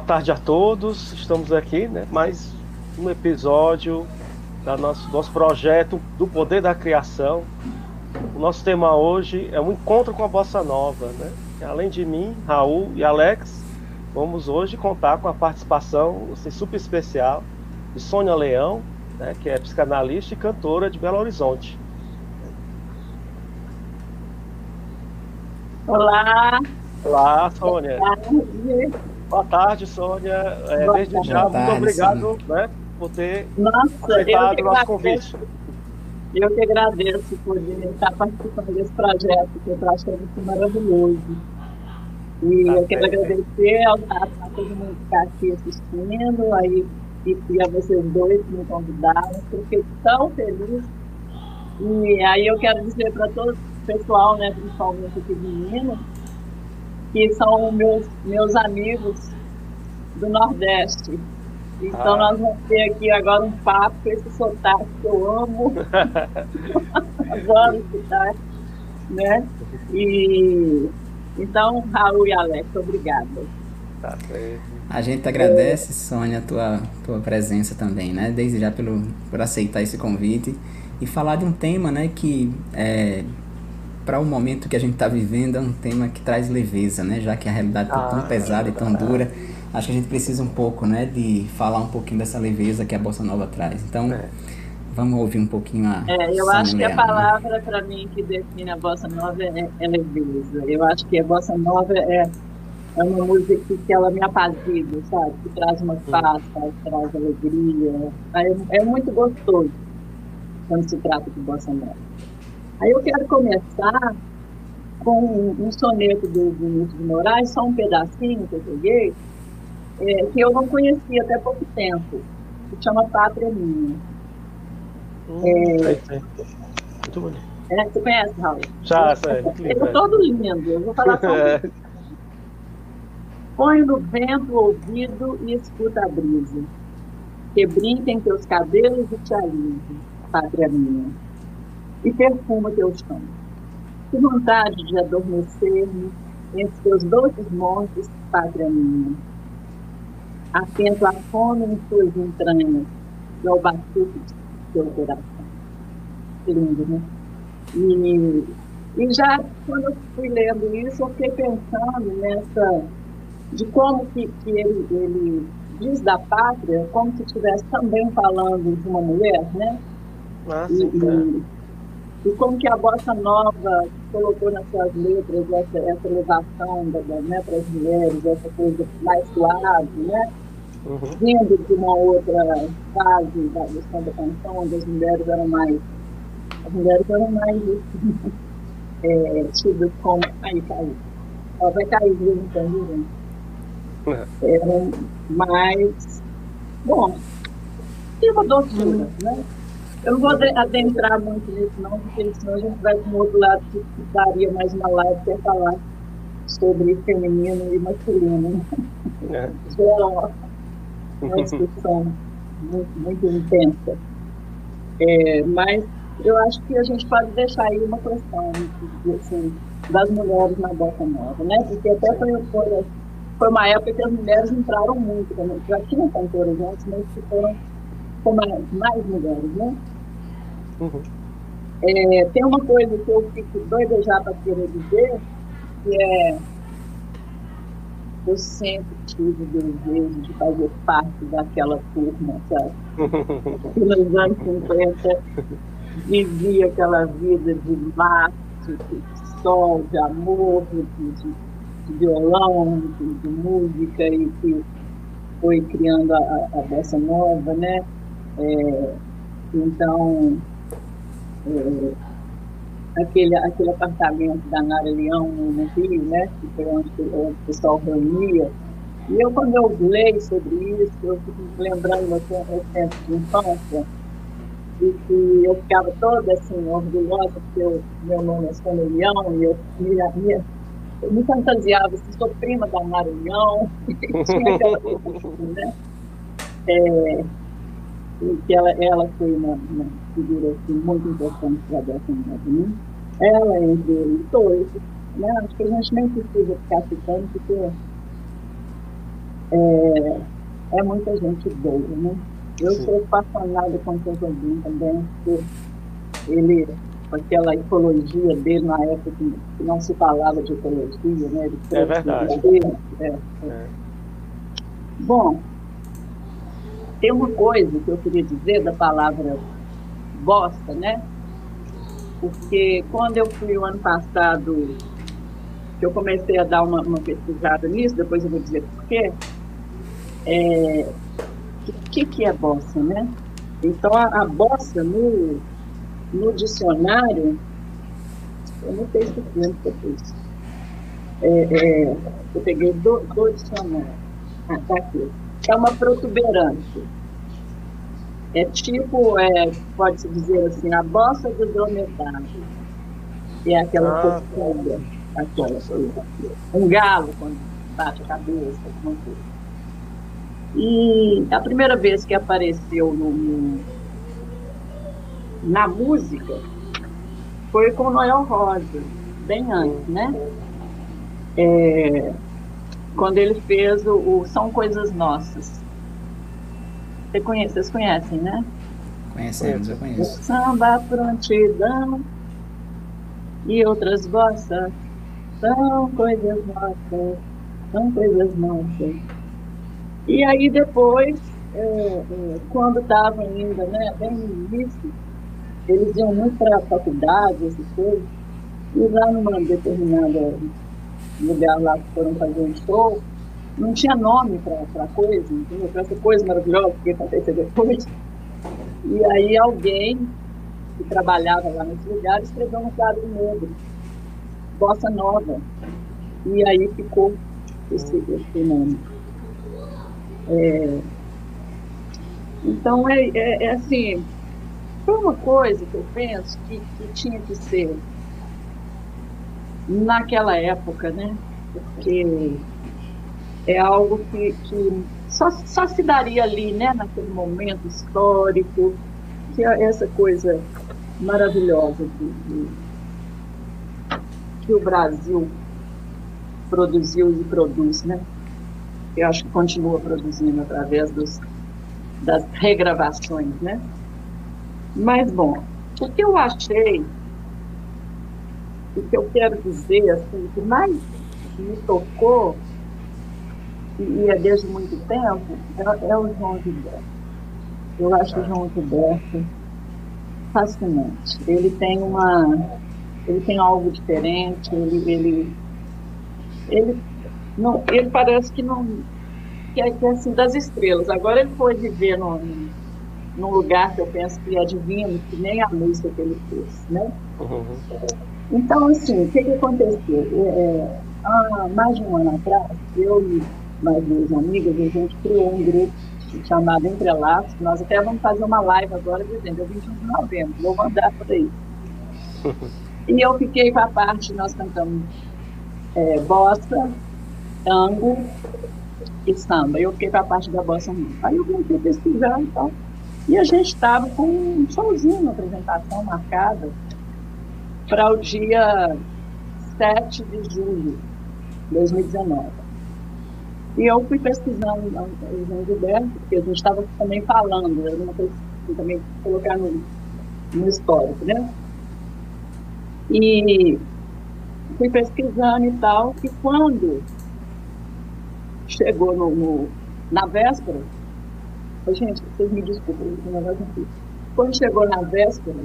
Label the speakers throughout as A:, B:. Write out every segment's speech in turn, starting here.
A: boa tarde a todos. Estamos aqui, né? Mais um episódio da nosso, nosso projeto do Poder da Criação. O nosso tema hoje é um encontro com a Bossa Nova, né? Além de mim, Raul e Alex, vamos hoje contar com a participação assim, super especial de Sônia Leão, né? Que é psicanalista e cantora de Belo Horizonte.
B: Olá,
A: Olá, Sônia.
B: tarde.
A: Boa tarde, Sônia. É,
B: Boa
A: desde
B: tarde.
A: já, muito
C: tarde,
A: obrigado né, por ter
B: Nossa,
A: aceitado
B: que
A: o nosso convite.
B: eu que agradeço por estar participando desse projeto, que eu acho muito maravilhoso. E
A: Tá
B: eu quero
A: certo.
B: agradecer ao, a, a todo mundo que está aqui assistindo, aí, e, e a vocês dois que me convidaram, eu fiquei tão feliz. E aí eu quero dizer para todo o pessoal, né, principalmente aqui de Minas, que são meus, meus amigos do Nordeste. Então
A: Ah.
B: nós vamos ter aqui agora um papo com esse sotaque que eu amo. Adoro esse sotaque, né? E então, Raul e Alex, obrigada.
A: Tá certo.
C: A gente agradece, Sônia, a tua, tua presença também, né? Desde já pelo, por aceitar esse convite e falar de um tema, né, que é, para o momento que a gente está vivendo é um tema que traz leveza, né? Já que a realidade está tão
A: Ah,
C: pesada e tão dura, acho que a gente precisa um pouco, né, de falar um pouquinho dessa leveza que a Bossa Nova traz. Então,
A: É.
C: vamos ouvir um pouquinho a
B: É, eu acho que a
C: né?
B: palavra para mim que define a bossa nova é, é leveza. Eu acho que a bossa nova é, é uma música que, que ela me apazigua, sabe? Que traz uma paz, sabe? traz alegria. É, é muito gostoso quando se trata de bossa nova. Aí eu quero começar com um, soneto do Vinícius de Moraes, só um pedacinho que eu peguei, é, que eu não conhecia até pouco tempo, que chama Pátria Minha.
A: Hum,
B: É.
A: sei, sei. Muito bonito.
B: É, você conhece, Raul?
A: Já, sei. Muito
B: Ele é todo lindo. Eu vou falar só um
A: É.
B: Põe no vento o ouvido e escuta a brisa. Que brinca em teus cabelos e te alise, pátria minha. E perfuma teu chão. Que vontade de adormecer-me entre teus doces montes, pátria minha. Atento à fome em tuas entranhas e ao batuque de teu coração. Que lindo, né? E, e já quando eu fui lendo isso, eu fiquei pensando nessa de como que, que ele, ele diz da pátria, como se estivesse também falando de uma mulher, né?
A: Ah,
B: E,
A: sim,
B: e, e como que a bossa nova colocou nas suas letras essa, essa elevação da, né, para as mulheres, essa coisa mais suave, né?
A: Uhum.
B: Vindo de uma outra fase da questão da canção, onde as mulheres eram mais as mulheres eram mais é, tidas como aí caiu. Ela vai cair de vez em quando, gente eram mais. Bom, tem uma doçura, né? Eu não vou ade- adentrar muito nisso, não, porque senão a gente vai para um outro lado que daria mais uma live para falar sobre feminino e masculino.
A: É.
B: Isso é uma, discussão muito, muito intensa. É, mas eu acho que a gente pode deixar aí uma questão assim, das mulheres na bossa nova, né? Porque até foi, foi foi uma época que as mulheres entraram muito, já tinham cantores antes, mas que foram com mais, mais mulheres, né? Uhum. É, tem uma coisa que eu fico doida já para querer dizer, que é eu sempre tive o desejo de fazer parte daquela turma, sabe? que nos anos 50 vivia aquela vida de mar, de, sol, de amor, de, de, violão, de, de, música e que foi criando a, a bossa nova, né? É, então, é, aquele, aquele apartamento da Nara Leão no Rio, né, que foi onde, o pessoal reunia. E eu, quando eu leio sobre isso, eu fico lembrando meu tempo de infância, e que eu ficava toda assim, orgulhosa, porque eu, meu nome é Sônia Leão, e eu me, me, eu me fantasiava, assim, sou prima da Nara Leão, tinha aquela coisa né? É, e que ela, ela foi uma, uma figura assim, muito importante para a Bessa né? Ela entre eles dois. Né? Acho que a gente nem precisa ficar citando, porque é, é muita gente boa. Né? Eu Sim. sou apaixonada com o Jobim também, porque ele, com aquela ecologia dele na época que não se falava de ecologia, né? Ele
A: é verdade.
B: É, é. É. Bom, tem uma coisa que eu queria dizer da palavra bosta, né? Porque quando eu fui o ano passado, eu comecei a dar uma, uma pesquisada nisso, depois eu vou dizer por quê. É, o que, que é bossa, né? Então, a, a bossa no, no dicionário, eu não sei se depois. É, é, eu peguei do, do dicionário. Ah, tá aqui é uma protuberância. É tipo, é, pode-se dizer assim, a bossa do dromedário. É aquela ah. coisa, aquela coisa. Um galo, quando bate a cabeça, alguma coisa. E a primeira vez que apareceu no, no, na música foi com Noel Rosa, bem antes, né? É, quando ele fez o, o São Coisas Nossas. Você conhece, vocês conhecem, né?
C: Conhecemos, eu conheço.
B: Samba, prontidão e outras bossas são coisas nossas, são coisas nossas. E aí depois, é, é, quando estava ainda, né, bem no início, eles iam muito para a faculdade, essas coisas, e lá numa determinada lugar lá que foram fazer um show, não tinha nome para a coisa, entendeu? Essa coisa maravilhosa que ia acontecer depois. E aí alguém que trabalhava lá nesse lugar escreveu um quadro negro, Bossa Nova. E aí ficou esse, esse nome. É, então, é, é, é, assim, foi uma coisa que eu penso que, que tinha que ser naquela época, né? Porque é algo que, que só, só se daria ali, né? Naquele momento histórico, que é essa coisa maravilhosa que, que, o Brasil produziu e produz, né? Eu acho que continua produzindo através dos, das regravações, né? Mas, bom, o que eu achei o que eu quero dizer, assim, o que mais me tocou, e é desde muito tempo, é, é o João Gilberto. Eu acho o João Gilberto fascinante. Ele tem uma. Ele tem algo diferente, ele. ele, ele, não, ele parece que não. Que é, que é assim das estrelas. Agora ele foi viver num, num lugar que eu penso que é divino, que nem a música que ele fez, né? Uhum. Então, assim, o que, que aconteceu? É, é, há mais de um ano atrás, eu e mais duas amigas, a gente criou um grupo chamado Entrelaços. Nós até vamos fazer uma live agora, dizendo, é 21 de novembro, vou mandar por aí. e eu fiquei com a parte, nós cantamos é, bossa, tango e samba. Eu fiquei com a parte da bossa Aí eu comecei a pesquisar e tal. E a gente estava com um showzinho, uma apresentação marcada para o dia 7 de julho de 2019. E eu fui pesquisando o João Gilberto, porque a gente estava também falando, era uma coisa que também colocar no, no histórico, né? E fui pesquisando e tal, e quando chegou no, no na véspera, gente, vocês me desculpem, negócio aqui. Quando chegou na véspera,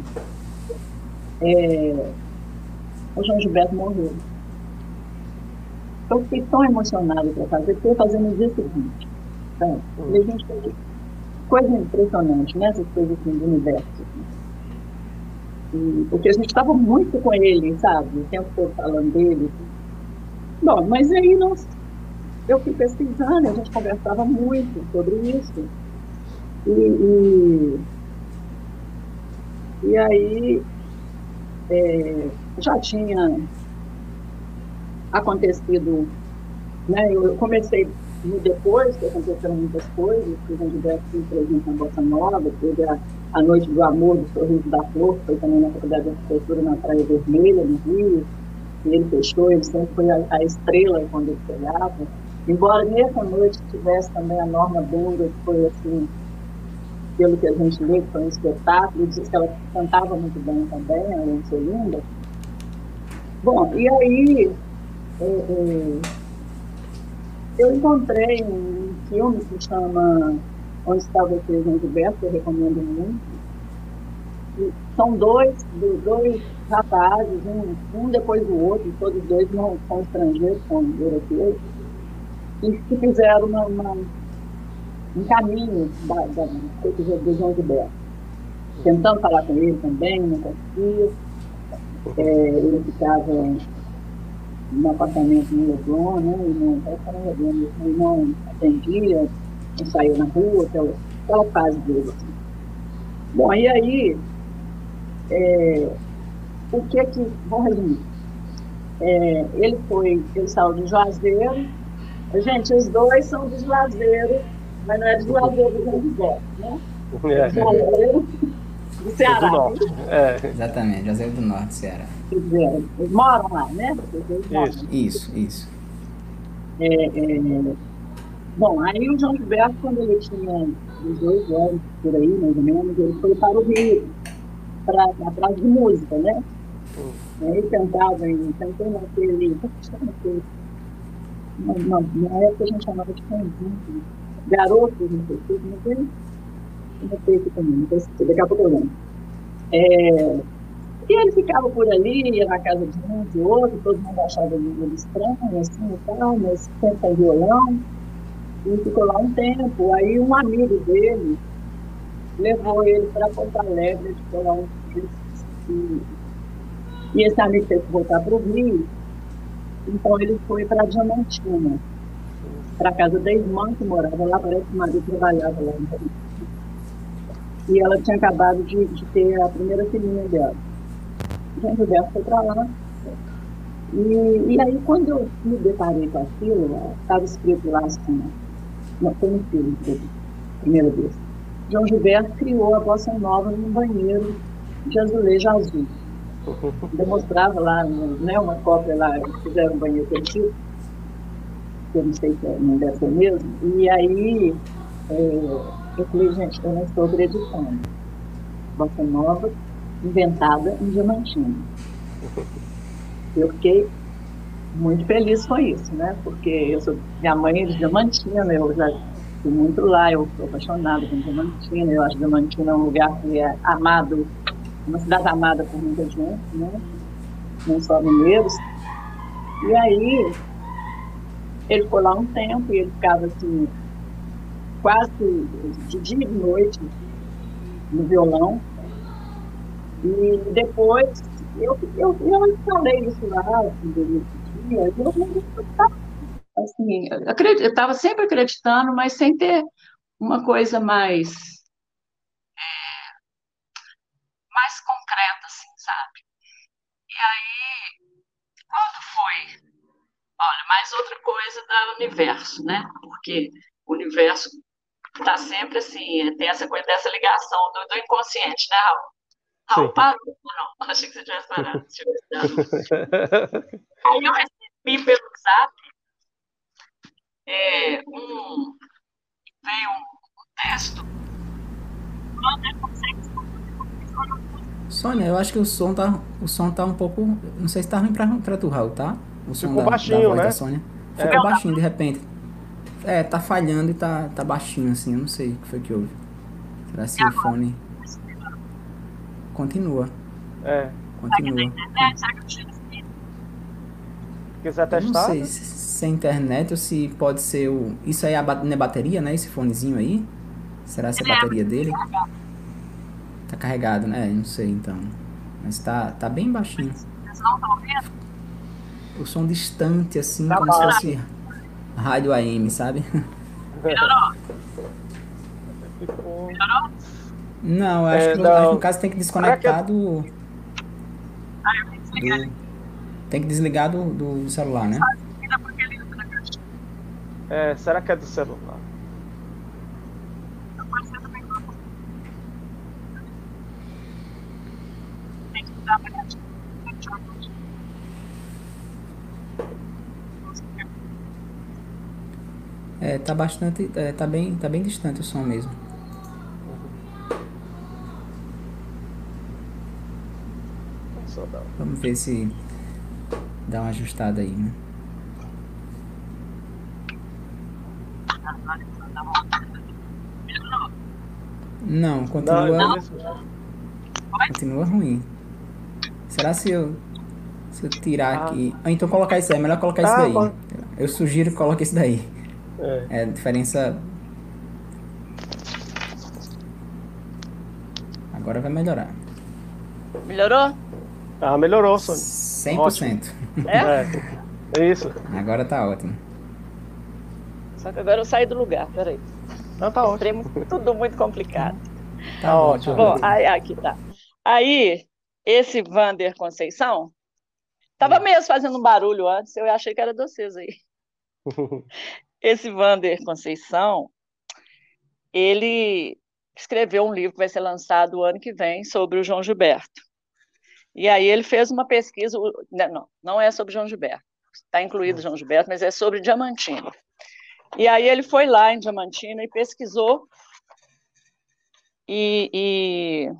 B: é, o João Gilberto morreu. Eu fiquei tão emocionada para fazer, porque eu fazendo o dia seguinte. Tá? E a gente coisa impressionante, né? Essas coisas assim, do universo. E, porque a gente estava muito com ele, sabe? O tempo todo falando dele. Bom, mas aí nós, eu fui pesquisando, a gente conversava muito sobre isso. E, e, e aí é, já tinha acontecido, né? Eu comecei depois, que aconteceram muitas coisas, que o João Gilberto se presente na Bossa Nova, teve a, a Noite do Amor, do Sorriso da Flor, foi também na Faculdade de Arquitetura na Praia Vermelha, no Rio, e ele fechou, ele sempre foi a, a estrela quando ele chegava. Embora nessa noite tivesse também a Norma Benga, que foi assim, pelo que a gente lê, foi um espetáculo, diz que ela cantava muito bem também, ser linda. Bom, e aí é, é, eu encontrei um filme que chama Onde Está Você, João Gilberto, que eu recomendo muito. E são dois, dois rapazes, um, um depois do outro, todos dois não são estrangeiros, são europeus, e que fizeram uma, uma, um caminho da, da, do João Gilberto. Tentando falar com ele também, não conseguia. É, ele ficava no apartamento no Leblon, né? E não, ele não atendia, não saía na rua, aquela, aquela fase dele. Assim. Bom, e aí, é, o que é que, vamos resumir, é, ele foi, ele saiu de Juazeiro, gente, os dois são de Juazeiro, mas não é de Juazeiro do José, né? É. Do Ceará. Do norte.
C: É. Exatamente, Juazeiro do Norte, Ceará.
B: Eles moram lá, né?
C: Isso, isso, isso.
B: É, é... Bom, aí o João Gilberto, quando ele tinha 18 anos, por aí, mais ou menos, ele foi para o Rio, para a de música, né? Hum. Ele cantava, em, cantou naquele. naquele na, na época a gente chamava de conjunto, garotos, não sei não sei, não sei aqui também, não sei, daqui a pouco eu lembro. É, e ele ficava por ali, ia na casa de um, de outro, todo mundo achava ele estranho, assim e tal, mas sempre violão. E ficou lá um tempo. Aí um amigo dele levou ele para Porto Alegre, ficou lá um e, e esse amigo teve que voltar para o Rio. Então ele foi para Diamantina, para a casa da irmã que morava lá, parece que o marido trabalhava lá. E ela tinha acabado de, de ter a primeira filhinha dela. João Gilberto foi para lá. E, e aí, quando eu me deparei com aquilo, estava escrito lá assim, não foi no filme, primeira vez. João Gilberto criou a bossa nova num banheiro de azulejo azul. Demonstrava lá, né, uma cópia lá, fizeram um banheiro perdido, que eu não sei se é, não deve ser mesmo. E aí, é, eu falei, gente, eu não estou acreditando. Bossa nova inventada em Diamantina. Eu fiquei muito feliz com isso, né? Porque eu sou, minha mãe é de Diamantina, eu já fui muito lá, eu sou apaixonada por Diamantina, eu acho Diamantina um lugar que é amado, uma cidade amada por muita gente, né? Não só mineiros. E aí, ele ficou lá um tempo e ele ficava assim, quase de dia e de noite no violão, e depois, eu, eu, eu falei isso lá, assim, dia, eu não assim, eu estava sempre acreditando, mas sem ter uma coisa mais é, mais concreta, assim, sabe? E aí, quando foi? Olha, mais outra coisa do universo, né? Porque o universo está sempre assim, tem essa coisa dessa ligação do, do inconsciente, né, Raul? Raul parou? Não, achei que você tivesse parado. Aí eu recebi pelo WhatsApp é, um, veio um texto.
C: Sônia, eu acho que o som tá, o som tá um pouco. Não sei se tá ruim pra, pra tu, Raul, tá? O som
A: Ficou
C: da,
A: baixinho,
C: da voz
A: né?
C: da Sônia.
A: É.
C: Ficou baixinho de repente. É, tá falhando e tá, tá baixinho assim, eu não sei o que foi que houve. Será se o fone. Continua,
A: É.
C: continua.
A: Quiser
C: Eu não
A: testar.
C: sei se, se é internet ou se pode ser o. Isso aí é a não é bateria, né? Esse fonezinho aí? Será se é a bateria dele? Tá carregado, né? Não sei então. Mas tá, tá bem baixinho. O som distante, assim,
A: Tá
C: como se
A: baixo.
C: fosse rádio AM, sabe?
A: Ficou-
C: Não, eu acho
A: É,
C: que,
A: não.
C: acho que no caso tem que desconectar do, do- Tem que desligar do, do celular, né?
A: É, será que é do celular?
C: É, tá bastante. É, tá bem, tá bem distante o som mesmo. Vamos ver se dá uma ajustada aí, né? Não, continua,
A: é
C: continua ruim. Será se eu se eu tirar
A: Ah.
C: aqui? Ah, então colocar isso aí, é melhor colocar isso
A: Ah,
C: daí.
A: pode.
C: Eu sugiro que coloque isso daí.
A: É.
C: É a diferença. Agora vai melhorar.
B: Melhorou?
A: Ah, melhorou, Sônia.
C: 100%.
B: É?
A: É. Isso.
C: Agora tá ótimo.
B: Só que agora eu saí do lugar, peraí.
A: Não, tá ótimo.
B: Tudo muito complicado.
C: Tá
A: Tá
C: ótimo.
A: ótimo.
B: Bom, aí, aqui tá. Aí, esse Vander Conceição, tava mesmo fazendo um barulho antes, eu achei que era de vocês aí. Esse Vander Conceição, ele escreveu um livro que vai ser lançado o ano que vem sobre o João Gilberto. E aí ele fez uma pesquisa, né, não, não é sobre João Gilberto, está incluído João Gilberto, mas é sobre Diamantina. E aí ele foi lá em Diamantina e pesquisou e, e...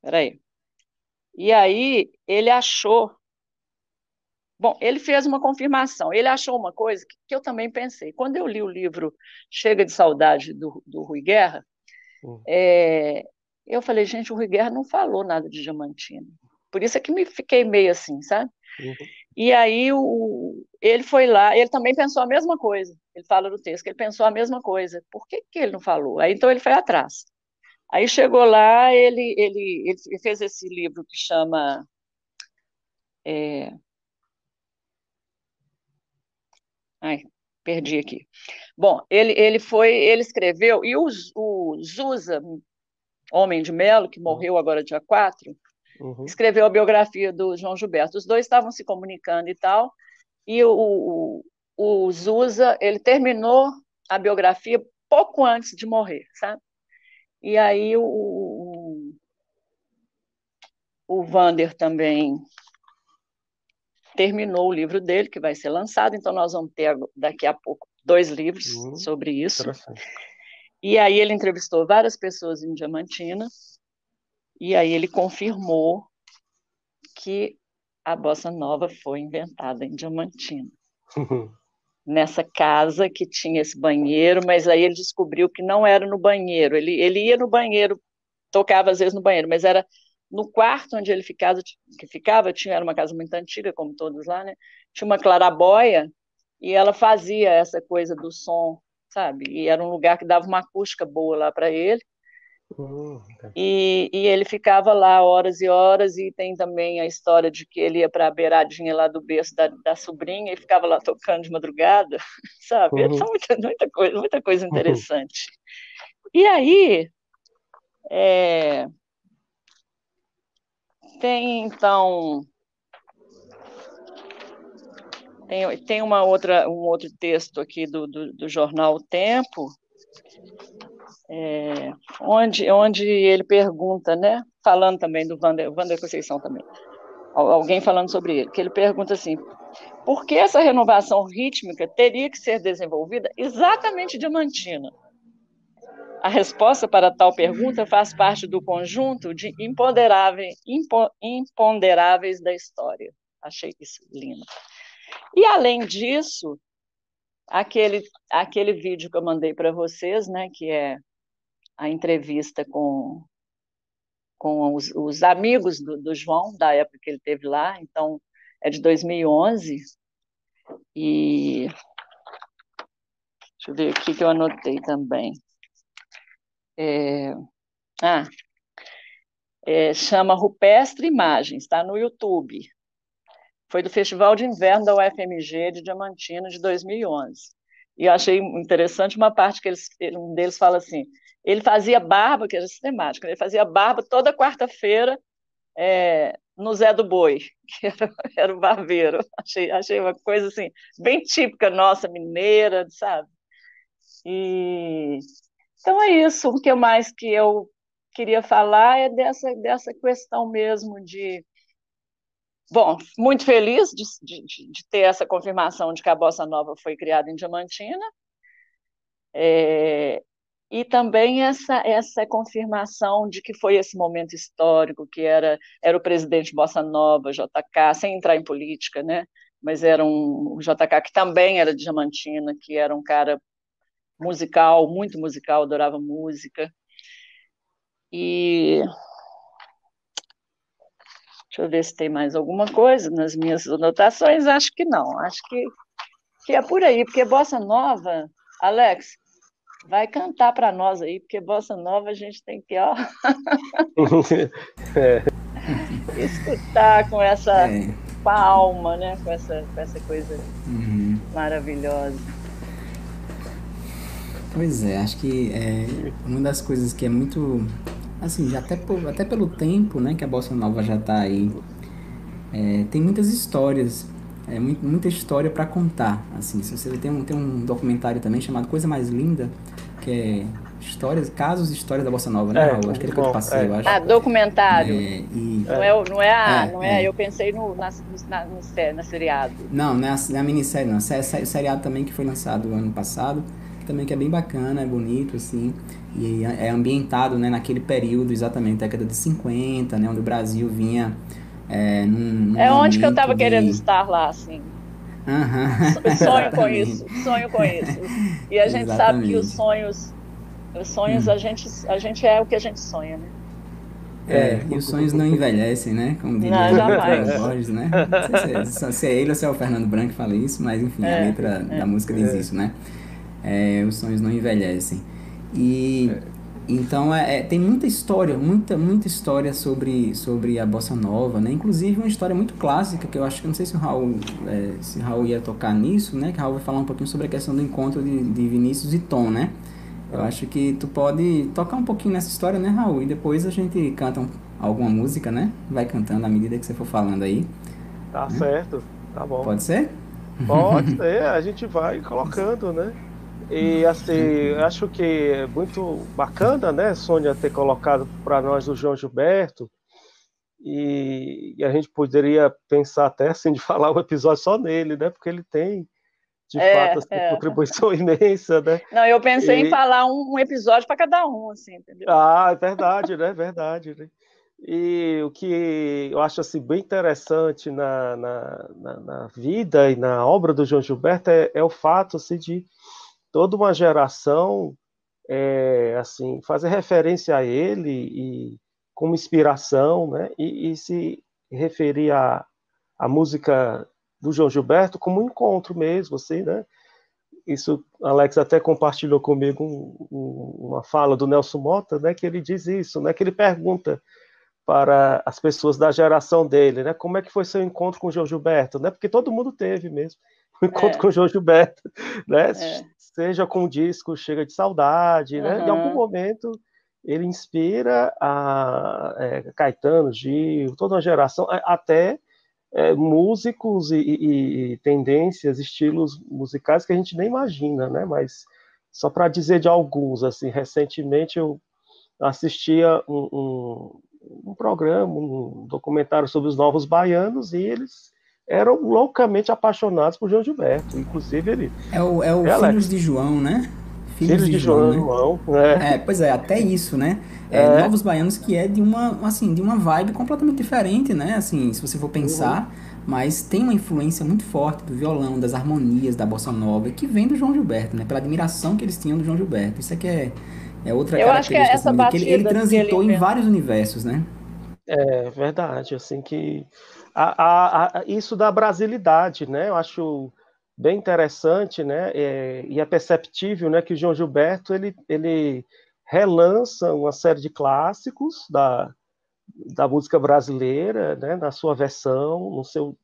B: Peraí. E aí ele achou. Bom, ele fez uma confirmação. Ele achou uma coisa que, que eu também pensei. Quando eu li o livro Chega de Saudade do, do Rui Guerra,
A: Hum.
B: é, eu falei, gente, o Rui Guerra não falou nada de Diamantina. Por isso é que me fiquei meio assim, sabe?
A: Uhum.
B: E aí o, ele foi lá, ele também pensou a mesma coisa. Ele fala no texto que ele pensou a mesma coisa. Por que, que ele não falou? Aí então ele foi atrás. Aí chegou lá, ele, ele, ele fez esse livro que chama. é, Ai, perdi aqui. Bom, ele, ele foi, ele escreveu, e o, o Zusa, Homem de Melo, que morreu agora dia 4,
A: Uhum.
B: escreveu a biografia do João Gilberto. Os dois estavam se comunicando e tal, e o, o, o Zusa, ele terminou a biografia pouco antes de morrer, sabe? E aí o, o, o Vander também terminou o livro dele, que vai ser lançado, então nós vamos ter daqui a pouco dois livros
A: Uhum.
B: sobre isso. E aí ele entrevistou várias pessoas em Diamantina, e aí ele confirmou que a bossa nova foi inventada em Diamantina. Nessa casa que tinha esse banheiro, mas aí ele descobriu que não era no banheiro. Ele, ele ia no banheiro, tocava às vezes no banheiro, mas era no quarto onde ele ficava, que ficava, tinha era uma casa muito antiga, como todos lá, né? Tinha uma clarabóia e ela fazia essa coisa do som, sabe? E era um lugar que dava uma acústica boa lá para ele.
A: Hum,
B: E, e ele ficava lá horas e horas, e tem também a história de que ele ia para a beiradinha lá do berço da, da sobrinha e ficava lá tocando de madrugada, sabe?
A: Uhum.
B: São muita, muita, coisa, muita coisa interessante. E aí, é, tem então. Tem, tem uma outra, um outro texto aqui do, do, do jornal O Tempo, é, onde, onde ele pergunta, né? Falando também do Wander, Wander Conceição também. alguém falando sobre ele, que ele pergunta assim: por que essa renovação rítmica teria que ser desenvolvida exatamente diamantina? A resposta para tal pergunta faz parte do conjunto de imponderáveis, imponderáveis da história. Achei isso lindo. E, além disso, aquele, aquele vídeo que eu mandei para vocês, né, que é a entrevista com, com os, os amigos do, do, João, da época que ele teve lá, então é de 2011, e deixa eu ver aqui que eu anotei também. É, ah, é, chama Rupestre Imagens, está no YouTube. Foi do Festival de Inverno da UFMG de Diamantina de 2011. E eu achei interessante uma parte que eles, um deles fala assim: ele fazia barba, que era sistemático, ele fazia barba toda quarta-feira é, no Zé do Boi, que era, era o barbeiro. Achei, achei uma coisa assim, bem típica nossa, mineira, sabe? E então é isso. O que mais que eu queria falar é dessa, dessa questão mesmo de. Bom, muito feliz de, de, de ter essa confirmação de que a Bossa Nova foi criada em Diamantina. É, e também essa, essa confirmação de que foi esse momento histórico, que era, era o presidente Bossa Nova, JK, sem entrar em política, né? mas era um JK que também era de Diamantina, que era um cara musical, muito musical, adorava música. E deixa eu ver se tem mais alguma coisa nas minhas anotações. Acho que não, acho que, que é por aí, porque Bossa Nova, Alex, vai cantar para nós aí, porque Bossa Nova a gente tem que, ó. é. Escutar com essa. É. Com a alma, né? Com essa, com essa coisa uhum. maravilhosa.
C: Pois é, acho que é uma das coisas que é muito. Assim, já até, por, até pelo tempo né, que a Bossa Nova já está aí, é, tem muitas histórias, é, muita história para contar. Assim, se você tem um, tem um documentário também chamado Coisa Mais Linda, que é histórias, casos e histórias da Bossa Nova, né,
B: é,
C: Raul? Acho que ele que eu passei, é. eu acho.
B: Ah, documentário. É, e... Não é, não é, a, é, não é, é, eu pensei no, na, na, no, na seriado.
C: Não, não é a, não é a minissérie, não. É o seriado também que foi lançado ano passado também que é bem bacana, é bonito, assim, e é ambientado, né, naquele período, exatamente, década de 50, né, onde o Brasil vinha é, num, num
B: É onde que eu estava de... querendo estar lá, assim.
C: Uhum,
B: sonho com isso, sonho com isso. E a gente sabe que os sonhos, os sonhos, hum. a, gente, a gente é o que a gente sonha, né?
C: É, é, e os sonhos não envelhecem, né?
B: Como diria não, jamais.
C: Borges, né? Não sei se é, se é ele ou se é o Fernando Branco que fala isso, mas enfim, é, a letra é, da música diz isso, né? É, os sonhos não envelhecem. E então é, é, tem muita história, muita, muita história sobre, sobre a bossa nova, né? Inclusive uma história muito clássica que eu acho que não sei se o Raul, é, se Raul ia tocar nisso, né? Que o Raul vai falar um pouquinho sobre a questão do encontro de, de Vinícius e Tom, né? Eu acho que tu pode tocar um pouquinho nessa história, né, Raul? E depois a gente canta um, alguma música, né? Vai cantando à medida que você for falando aí.
A: Tá né? certo, tá bom.
C: Pode ser?
A: Pode ser, a gente vai colocando, né? E assim, acho que é muito bacana, né, Sônia, ter colocado para nós o João Gilberto. E, e, a gente poderia pensar até assim de falar o um episódio só nele, né? Porque ele tem de é, fato assim, é. contribuição imensa, né?
B: Não, eu pensei e... em falar um, um episódio para cada um, assim, entendeu?
A: Ah, é verdade, né? Verdade. Né? E o que eu acho assim, bem interessante na, na, na, na vida e na obra do João Gilberto é, é o fato assim, de toda uma geração é, assim fazer referência a ele e como inspiração, né? E, e se referir à, música do João Gilberto como um encontro mesmo, assim, né? Isso, Alex até compartilhou comigo um, um, uma fala do Nelson Mota, né? Que ele diz isso, né? Que ele pergunta para as pessoas da geração dele, né? Como é que foi seu encontro com o João Gilberto, né? Porque todo mundo teve mesmo um encontro é. com o João Gilberto, né? É seja com o disco Chega de Saudade, né? Em algum momento ele inspira a é, Caetano, Gil, toda uma geração, até é, músicos e, e, e, tendências, estilos musicais que a gente nem imagina, né? Mas só para dizer de alguns, assim, recentemente eu assistia um, um, um programa, um documentário sobre os novos baianos, e eles eram loucamente apaixonados por João Gilberto. Inclusive, ele.
C: É o, é o Filhos de João, né?
A: Filhos, Filhos de, de, João, João
C: né? né? É, pois é, até isso, né? É, é. Novos Baianos que é de uma, assim, de uma vibe completamente diferente, né? Assim, se você for pensar, uhum. mas tem uma influência muito forte do violão, das harmonias da bossa nova, que vem do João Gilberto, né? Pela admiração que eles tinham do João Gilberto. Isso é que é, é outra
D: Eu
C: característica.
D: Acho que é essa
C: assim, que ele, ele transitou em vários universos, né?
A: É verdade, assim que a, a, a, isso da brasilidade, né? Eu acho bem interessante, né? É, e é perceptível, né, que o João Gilberto ele, ele relança uma série de clássicos da, da música brasileira, né, na sua versão, no seu,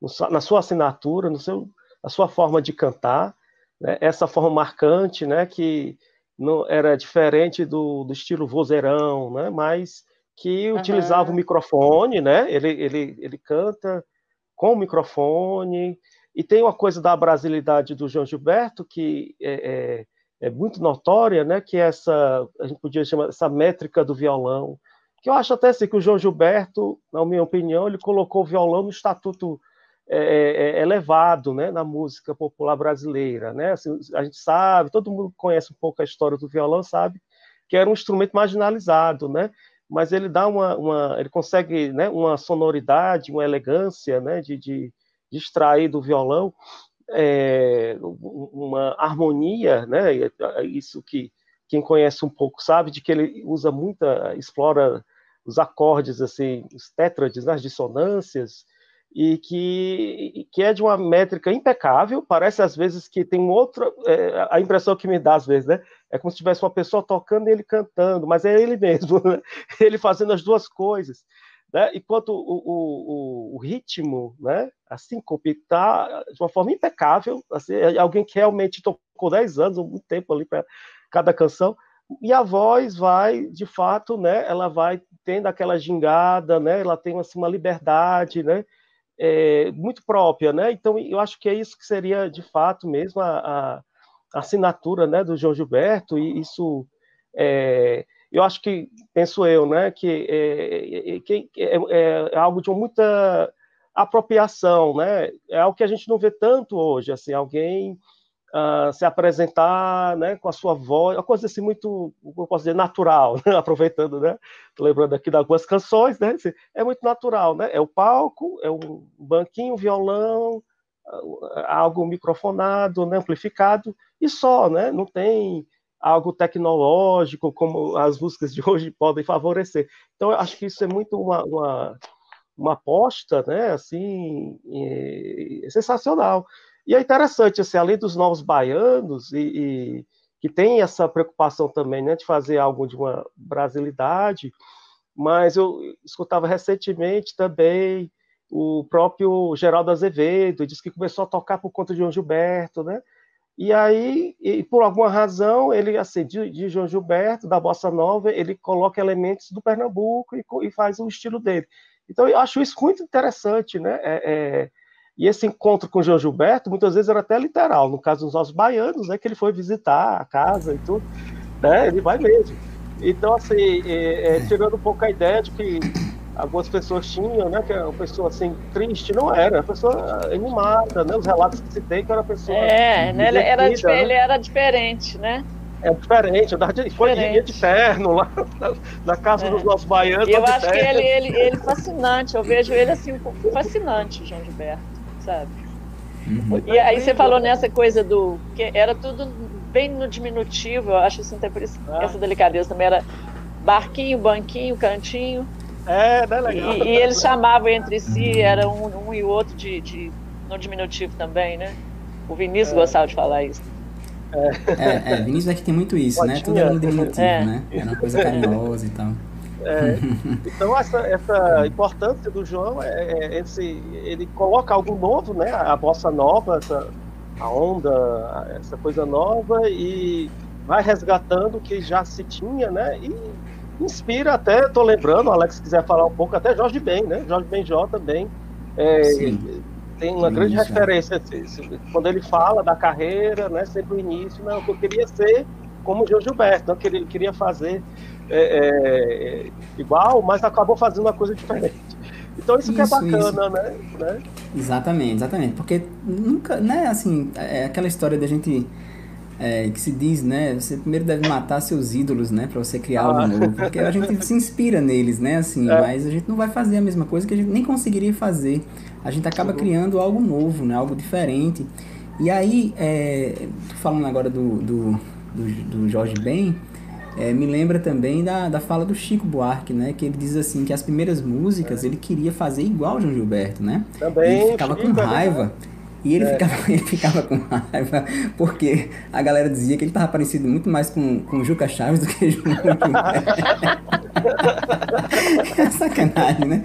A: no, na sua assinatura, no seu, na sua forma de cantar, né? Essa forma marcante, né, que não era diferente do, do estilo vozeirão, né? Mas que uhum. utilizava o microfone, né? Ele, ele, ele canta com o microfone, e tem uma coisa da brasilidade do João Gilberto que é, é, é, muito notória, né? Que é essa, a gente podia chamar essa métrica do violão, que eu acho até assim que o João Gilberto, na minha opinião, ele colocou o violão no estatuto é, é, é elevado, né? Na música popular brasileira, né? Assim, a gente sabe, todo mundo conhece um pouco a história do violão, sabe que era um instrumento marginalizado, né? Mas ele dá uma, uma ele consegue né, uma sonoridade, uma elegância né, de, de, de extrair do violão é, uma harmonia, né, isso que quem conhece um pouco sabe, de que ele usa muita, explora os acordes, assim, os tétrades, né, as dissonâncias, e que, que é de uma métrica impecável, parece às vezes que tem outra, é, a impressão que me dá às vezes, né? É como se tivesse uma pessoa tocando e ele cantando, mas é ele mesmo, né? ele fazendo as duas coisas. Né? Enquanto o, o, o, ritmo, né? a síncope, está de uma forma impecável, assim, é alguém que realmente tocou 10 anos, muito tempo ali para cada canção, e a voz vai, de fato, né? ela vai tendo aquela gingada, né? ela tem assim, uma liberdade, né? É, muito própria, né? Então, eu acho que é isso que seria, de fato, mesmo a, a assinatura né, do João Gilberto, e isso, é, eu acho que, penso eu, né, que é, que é, é, é algo de muita apropriação, né? É algo que a gente não vê tanto hoje, assim, alguém uh, se apresentar né, com a sua voz, uma coisa assim muito, eu posso dizer, natural, né? aproveitando, né? Tô lembrando aqui de algumas canções, né? Assim, é muito natural, né? É o palco, é um banquinho, um violão, algo microfonado, né? amplificado, e só, né? Não tem algo tecnológico como as músicas de hoje podem favorecer. Então, eu acho que isso é muito uma, uma, uma aposta, né? Assim, é, sensacional. E é interessante, assim, além dos novos baianos, e, e, que tem essa preocupação também né, de fazer algo de uma brasilidade, mas eu escutava recentemente também o próprio Geraldo Azevedo, disse que começou a tocar por conta de João Gilberto, né? E aí, e por alguma razão, ele, assim, de, de João Gilberto, da Bossa Nova, ele coloca elementos do Pernambuco e, e faz o estilo dele. Então, eu acho isso muito interessante, né? É, é, e esse encontro com o João Gilberto, muitas vezes era até literal. No caso dos nossos baianos, né, que ele foi visitar a casa e tudo, né, ele vai mesmo. Então, assim, é, é, tirando um pouco a ideia de que algumas pessoas tinham, né, que é uma pessoa assim triste, não era, uma pessoa animada, né, os relatos que se tem que era uma pessoa
D: É, né, ele, era, né? ele era diferente, né?
A: É diferente, andava de, diferente. de terno lá na, casa é. dos nossos baianos.
D: Eu acho que ele, ele, ele fascinante, eu vejo ele assim, fascinante, João Gilberto sabe? Uhum. E aí você falou nessa coisa do. que era tudo bem no diminutivo, eu acho assim, até por isso ah. essa delicadeza também era barquinho, banquinho, cantinho.
A: É, né, legal.
D: E, e eles chamavam entre si, era um, um e o outro de, de, no diminutivo também, né? O Vinícius é. gostava de falar isso.
C: É, é, é Vinícius aqui tem muito isso, né? Tudo é no diminutivo, é. né? É uma coisa carinhosa e tal.
A: É, então essa, essa importância do João é, é, esse, ele coloca algo novo, né? A bossa nova, essa, a onda, essa coisa nova e vai resgatando o que já se tinha, né? E inspira até, tô lembrando, Alex quiser falar um pouco, até Jorge Ben, né? Jorge Benjó também é, tem uma grande referência quando ele fala da carreira, né? Sempre o início, não, eu queria ser como o Gilberto, não, que ele queria fazer é, é, igual, mas acabou fazendo uma coisa diferente. Então isso, isso que é bacana, né? né?
C: Exatamente, exatamente. Porque nunca, né, assim, é aquela história da gente é, que se diz, né? Você primeiro deve matar seus ídolos, né? Pra você criar algo ah. novo. Porque a gente se inspira neles, né? Assim, é. mas a gente não vai fazer a mesma coisa que a gente nem conseguiria fazer. A gente acaba uhum. criando algo novo, né? Algo diferente. E aí, é, falando agora do, do, do, do Jorge Ben, é, me lembra também da, da fala do Chico Buarque, né? Que ele diz assim que as primeiras músicas é. ele queria fazer igual o João Gilberto, né?
A: Também.
C: Ele ficava Chico, com é raiva. E ele, é. ficava, ele ficava com raiva porque a galera dizia que ele estava parecido muito mais com, com Juca Chaves do que João é sacanagem, né?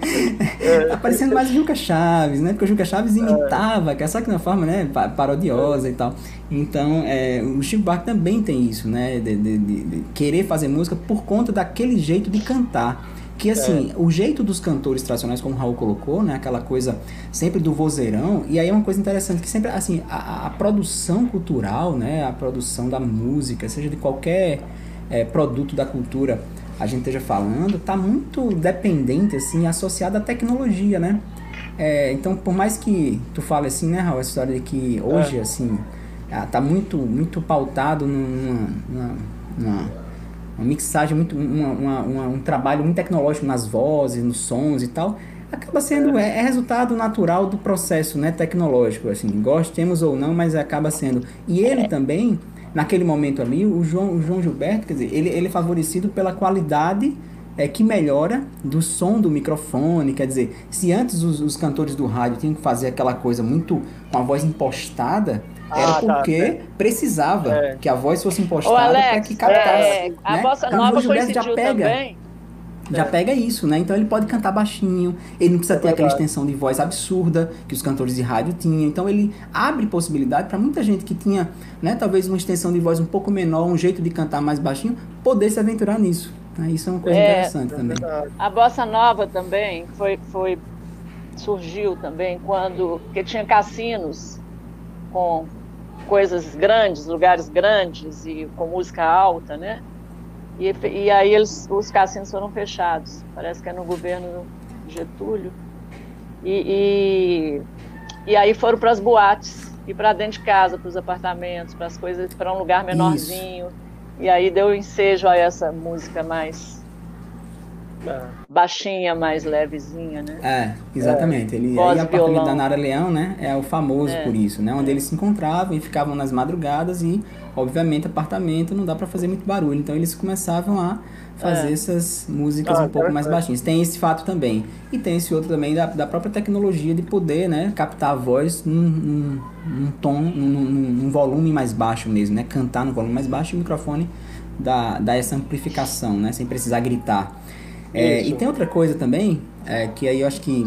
C: É. Tá parecendo mais Juca Chaves, né? Porque o Juca Chaves imitava, que é só que de uma forma né, parodiosa e tal. Então, é, o Chico Buarque também tem isso, né? De, de, de, de querer fazer música por conta daquele jeito de cantar que assim, é. o jeito dos cantores tradicionais, como o Raul colocou, né, aquela coisa sempre do vozeirão, e aí é uma coisa interessante que sempre, assim, a, a produção cultural, né, a produção da música, seja de qualquer é, produto da cultura a gente esteja falando, tá muito dependente, assim, associado à tecnologia, né? É, então, por mais que tu fale assim, né, Raul, a história de que hoje, é. assim, ah, tá muito, muito pautado numa, numa, numa uma mixagem muito uma, uma, uma, um trabalho muito tecnológico nas vozes, nos sons e tal, acaba sendo é, é, resultado natural do processo, né, tecnológico, assim, gostemos ou não, mas acaba sendo. E ele também, naquele momento ali, o João, o João Gilberto, quer dizer, ele, ele é favorecido pela qualidade é, que melhora do som do microfone, quer dizer, se antes os, os cantores do rádio tinham que fazer aquela coisa muito com a voz impostada, era ah, tá, porque tá, precisava é. que a voz fosse impostada para que captasse. É,
D: né? A bossa então, nova coincidiu já pega, também.
C: Já é. pega isso, né? Então ele pode cantar baixinho, ele não precisa ter aquela extensão de voz absurda que os cantores de rádio tinham. Então ele abre possibilidade para muita gente que tinha, né, talvez uma extensão de voz um pouco menor, um jeito de cantar mais baixinho, poder se aventurar nisso. Né? Isso é uma coisa é, interessante também.
D: A bossa nova também foi, foi surgiu também quando que tinha cassinos com coisas grandes, lugares grandes e com música alta, né? E, e aí eles, os cassinos foram fechados. Parece que é no governo Getúlio. E, e, e aí foram para as boates e para dentro de casa, para os apartamentos, para as coisas, para um lugar menorzinho. Isso. E aí deu ensejo a essa música mais baixinha, mais levezinha, né?
C: É, exatamente. Ele, Voz aí, o apartamento da Nara Leão, né, é o famoso é. por isso, né? Onde é. eles se encontravam e ficavam nas madrugadas e, obviamente, apartamento não dá para fazer muito barulho. Então eles começavam a fazer é. essas músicas ah, um pouco mais baixinhas. Tem esse fato também. E tem esse outro também da, da própria tecnologia de poder, né, captar a voz num, num, num tom, num, num, volume mais baixo mesmo, né? Cantar no volume mais baixo e o microfone dá, dá essa amplificação, né? Sem precisar gritar. É, e tem outra coisa também, é, que aí eu acho que,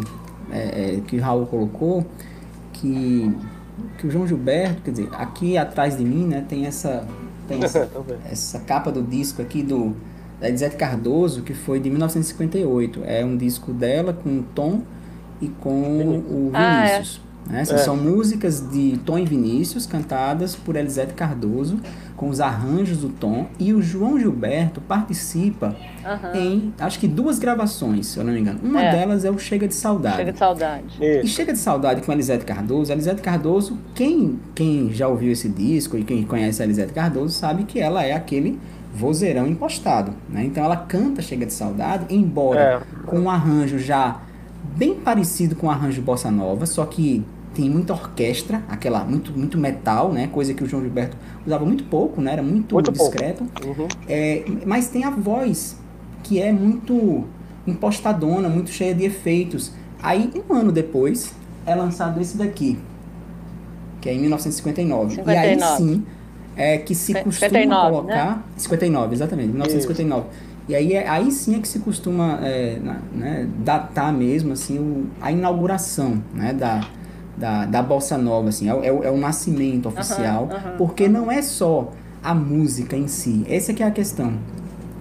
C: é, é, que o Raul colocou, que, que o João Gilberto, quer dizer, aqui atrás de mim, né, tem essa, tem essa, essa capa do disco aqui do da Elisete Cardoso, que foi de 1958. É um disco dela com o Tom e com o Vinícius. Ah, é. Né? É. São músicas de Tom e Vinícius, cantadas por Elisete Cardoso, com os arranjos do Tom. E o João Gilberto participa uhum. em, acho que duas gravações, se eu não me engano. Uma é. delas é o Chega de Saudade.
D: Chega de Saudade.
C: E Chega de Saudade com Elisete Cardoso. Elisete Cardoso, quem, quem já ouviu esse disco e quem conhece a Elisete Cardoso sabe que ela é aquele vozeirão impostado. Né? Então ela canta Chega de Saudade, embora é. com um arranjo já bem parecido com o arranjo bossa nova, só que tem muita orquestra, aquela muito, muito metal, né? Coisa que o João Gilberto usava muito pouco, né? Era muito, muito discreto. Uhum. É, mas tem a voz, que é muito impostadona, muito cheia de efeitos. Aí, um ano depois, é lançado esse daqui, que é em 1959. 59. E aí sim, é que se costuma 59, colocar... Né? 59, exatamente, 1959. Isso. E aí, é, aí sim é que se costuma é, né, datar mesmo assim, o, a inauguração né, da, da, da Bossa Nova, assim, é, é, é o nascimento oficial, uhum, uhum, porque não é só a música em si, essa que é a questão.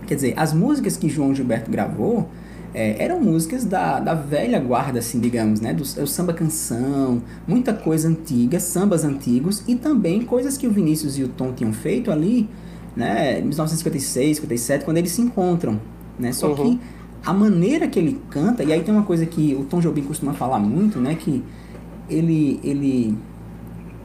C: Quer dizer, as músicas que João Gilberto gravou é, eram músicas da, da velha guarda, assim, digamos, né? Do, do samba canção, muita coisa antiga, sambas antigos e também coisas que o Vinícius e o Tom tinham feito ali né, 1956, 57, quando eles se encontram, né? Só
A: Uhum.
C: que a maneira que ele canta, e aí tem uma coisa que o Tom Jobim costuma falar muito, né, que ele ele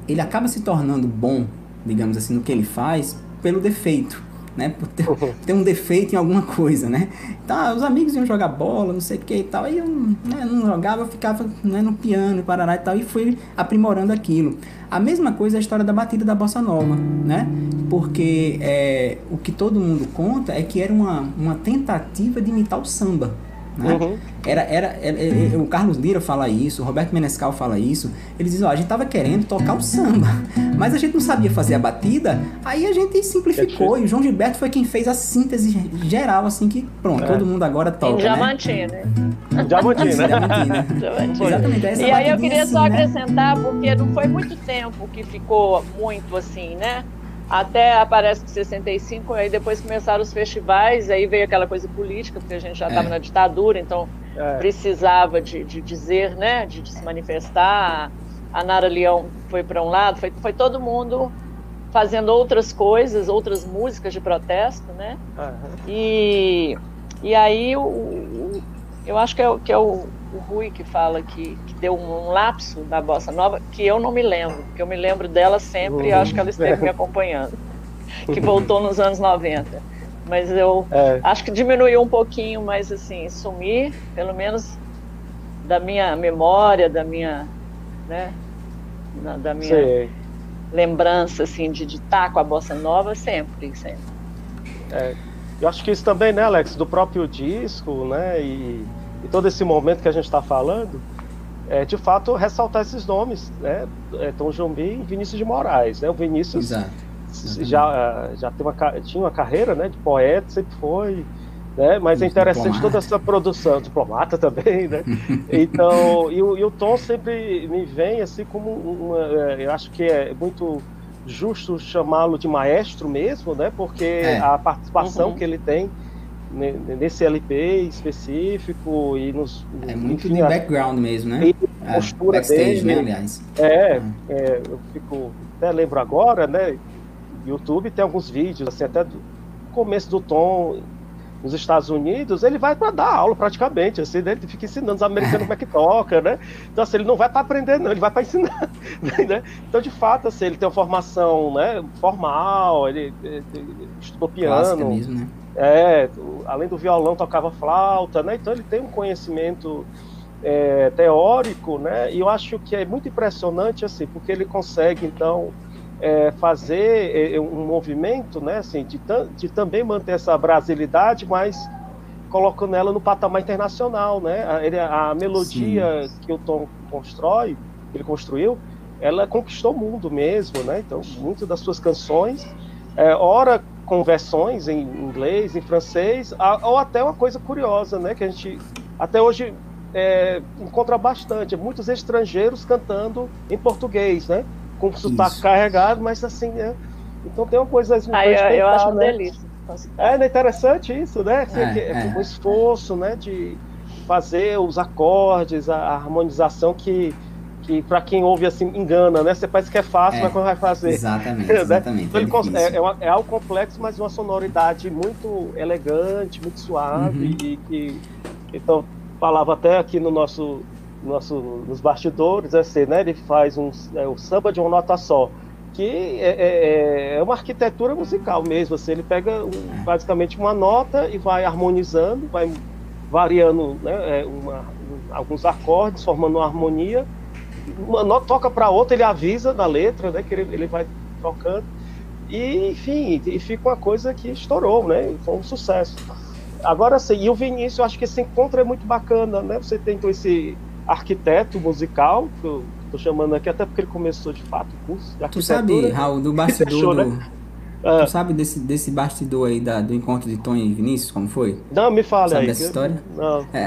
C: ele acaba se tornando bom, digamos assim, no que ele faz pelo defeito, né? Por ter, ter um defeito em alguma coisa, né? Então, os amigos iam jogar bola, não sei o que e tal, aí eu né, não jogava, eu ficava né, no piano, parará e tal, e fui aprimorando aquilo. A mesma coisa é a história da batida da bossa nova, né? Porque é, o que todo mundo conta é que era uma, uma tentativa de imitar o samba, né?
A: Uhum.
C: Era, era, era- é- é- o Carlos Lira fala isso, o Roberto Menescal fala isso. Eles dizem, ó, a gente tava querendo tocar o samba, mas a gente não sabia fazer a batida, aí a gente simplificou.
A: É
C: e o João Gilberto foi quem fez a síntese geral, assim, que pronto,
A: É.
C: todo mundo agora toca,
B: Em
C: né?
B: Diamantina.
A: Diamantina, né?
C: Diamantina.
B: Diamantina.
C: Exatamente, essa
B: E aí eu queria
C: assim,
B: só
C: né?
B: acrescentar, porque não foi muito tempo que ficou muito assim, né? Até parece que 65, aí depois começaram os festivais, aí veio aquela coisa política, porque a gente já estava
C: É.
B: na ditadura, então
A: É.
B: precisava de, de dizer, né? De, de se manifestar. A Nara Leão foi para um lado, foi, foi todo mundo fazendo outras coisas, outras músicas de protesto, né?
A: Aham.
B: E, e aí o, o- eu acho que é, que é o, o Rui que fala que, que deu um, lapso da bossa nova, que eu não me lembro, porque eu me lembro dela sempre e acho que ela esteve me acompanhando, que voltou nos anos 90. Mas eu
A: É.
B: acho que diminuiu um pouquinho, mas assim, sumir, pelo menos da minha memória, da minha, né, da, minha
A: Sei.
B: lembrança assim de estar com a bossa nova sempre, sempre.
A: Eu acho que isso também, né, Alex, do próprio disco, né, e, e todo esse momento que a gente está falando, é de fato ressaltar esses nomes, né, é, Tom Jobim e Vinícius de Moraes, né, o Vinícius
C: Exato.
A: já, já tem uma, tinha uma carreira, né, de poeta, sempre foi, né, mas é interessante
C: diplomata.
A: toda essa produção, diplomata também, né, então, e, o- e o Tom sempre me vem assim como uma, é, eu acho que é muito justo chamá-lo de maestro mesmo, né? Porque
C: É.
A: a participação
B: Uhum.
A: que ele tem nesse LP específico e nos
C: É muito
A: enfim,
C: de
A: a-
C: background mesmo, né? É,
A: postura
C: backstage,
A: dele.
C: né, aliás.
A: é,
C: Uhum.
A: é, eu fico até lembro agora, né? YouTube tem alguns vídeos assim até do começo do Tom nos Estados Unidos, ele vai para dar aula praticamente, assim, né? ele fica ensinando os americanos como é que toca, né? Então, assim, ele não vai para aprender, não, ele vai para ensinar, né? Então, de fato, assim, ele tem uma formação, né, formal, ele, ele- ele estudou
C: Clássica
A: piano,
C: mesmo, né?
A: é, além do violão tocava flauta, né? Então ele tem um conhecimento é, teórico, né? E eu acho que é muito impressionante assim, porque ele consegue então é, fazer é, um movimento, né? Assim, de, de também manter essa brasilidade, mas colocando ela no patamar internacional, né? A, a melodia que o Tom constrói, ele construiu, ela conquistou o mundo mesmo, né? Então, muitas das suas canções, é, ora com versões em inglês, em francês, a- ou até uma coisa curiosa, né? Que a gente até hoje é, encontra bastante, muitos estrangeiros cantando em português, né? Com sotaque
C: Isso.
A: carregado, mas assim, né? Então tem uma coisa assim,
B: Aí eu, eu acho uma
A: né?
B: delícia.
A: É, não é interessante isso, né? Assim,
C: É,
A: que-
C: é.
A: O esforço, né, de fazer os acordes, a, a harmonização que, que para quem ouve assim engana, né? Você parece que é fácil,
C: É.
A: mas quando vai fazer.
C: Exatamente,
A: né?
C: exatamente.
A: Então, ele
C: é
A: é, é, uma- é algo complexo, mas uma sonoridade muito elegante, muito suave
C: Uhum.
A: e que então falava até aqui no nosso nosso nos bastidores assim, né? Ele faz um é, o samba de uma nota só que é, é- é uma arquitetura musical mesmo. Assim, ele pega um- basicamente uma nota e vai harmonizando, vai variando né, é, uma- um- alguns acordes, formando uma harmonia. Uma nota toca para outra, ele avisa na letra, né, que ele, ele vai tocando. E, enfim, e fica uma coisa que estourou, né? Foi um sucesso. Agora sim, e o Vinícius, eu acho que esse encontro é muito bacana, né? Você tem então esse arquiteto musical, que eu tô chamando aqui, até porque ele começou de fato o curso de
C: Tu sabe, Raul, do bastidor
A: deixou,
C: do...
A: né? Ah,
C: Tu sabe desse, desse bastidor aí da- do encontro de Tom e Vinícius, como foi?
A: não, me fala
C: Sabe
A: aí.
C: dessa história?
A: Não.
C: É,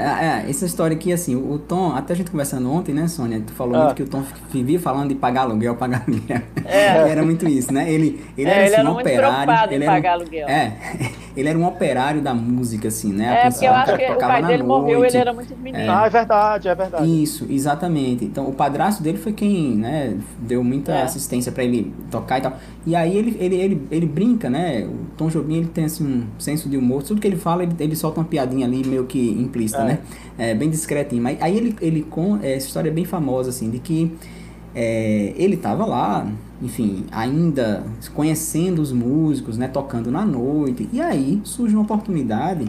C: é, essa história aqui, assim, o Tom, até a gente conversando ontem, né, Sônia? Tu falou
A: Ah.
C: muito que o Tom vivia falando de pagar aluguel, pagar aluguel.
B: É.
C: era muito isso, né? Ele, ele
B: É,
C: era,
B: ele
C: assim,
B: era
C: um operário. ele era um-
B: pagar aluguel.
C: É, ele era um operário da música, assim, né?
D: É, porque eu acho que o pai dele morreu,
C: noite.
D: ele era muito menino.
A: Ah, é verdade, é verdade.
C: Isso, exatamente. Então, o padrasto dele foi quem, né, deu muita
D: É.
C: assistência pra ele tocar e tal. E aí ele, ele, ele, ele brinca, né? O Tom Jobim, ele tem assim um senso de humor. Tudo que ele fala, ele, ele solta uma piadinha ali meio que implícita,
A: É.
C: né? É, bem discretinho. Mas aí ele, ele com é, essa história é bem famosa, assim, de que é, ele tava lá, enfim, ainda conhecendo os músicos, né? Tocando na noite. E aí surge uma oportunidade.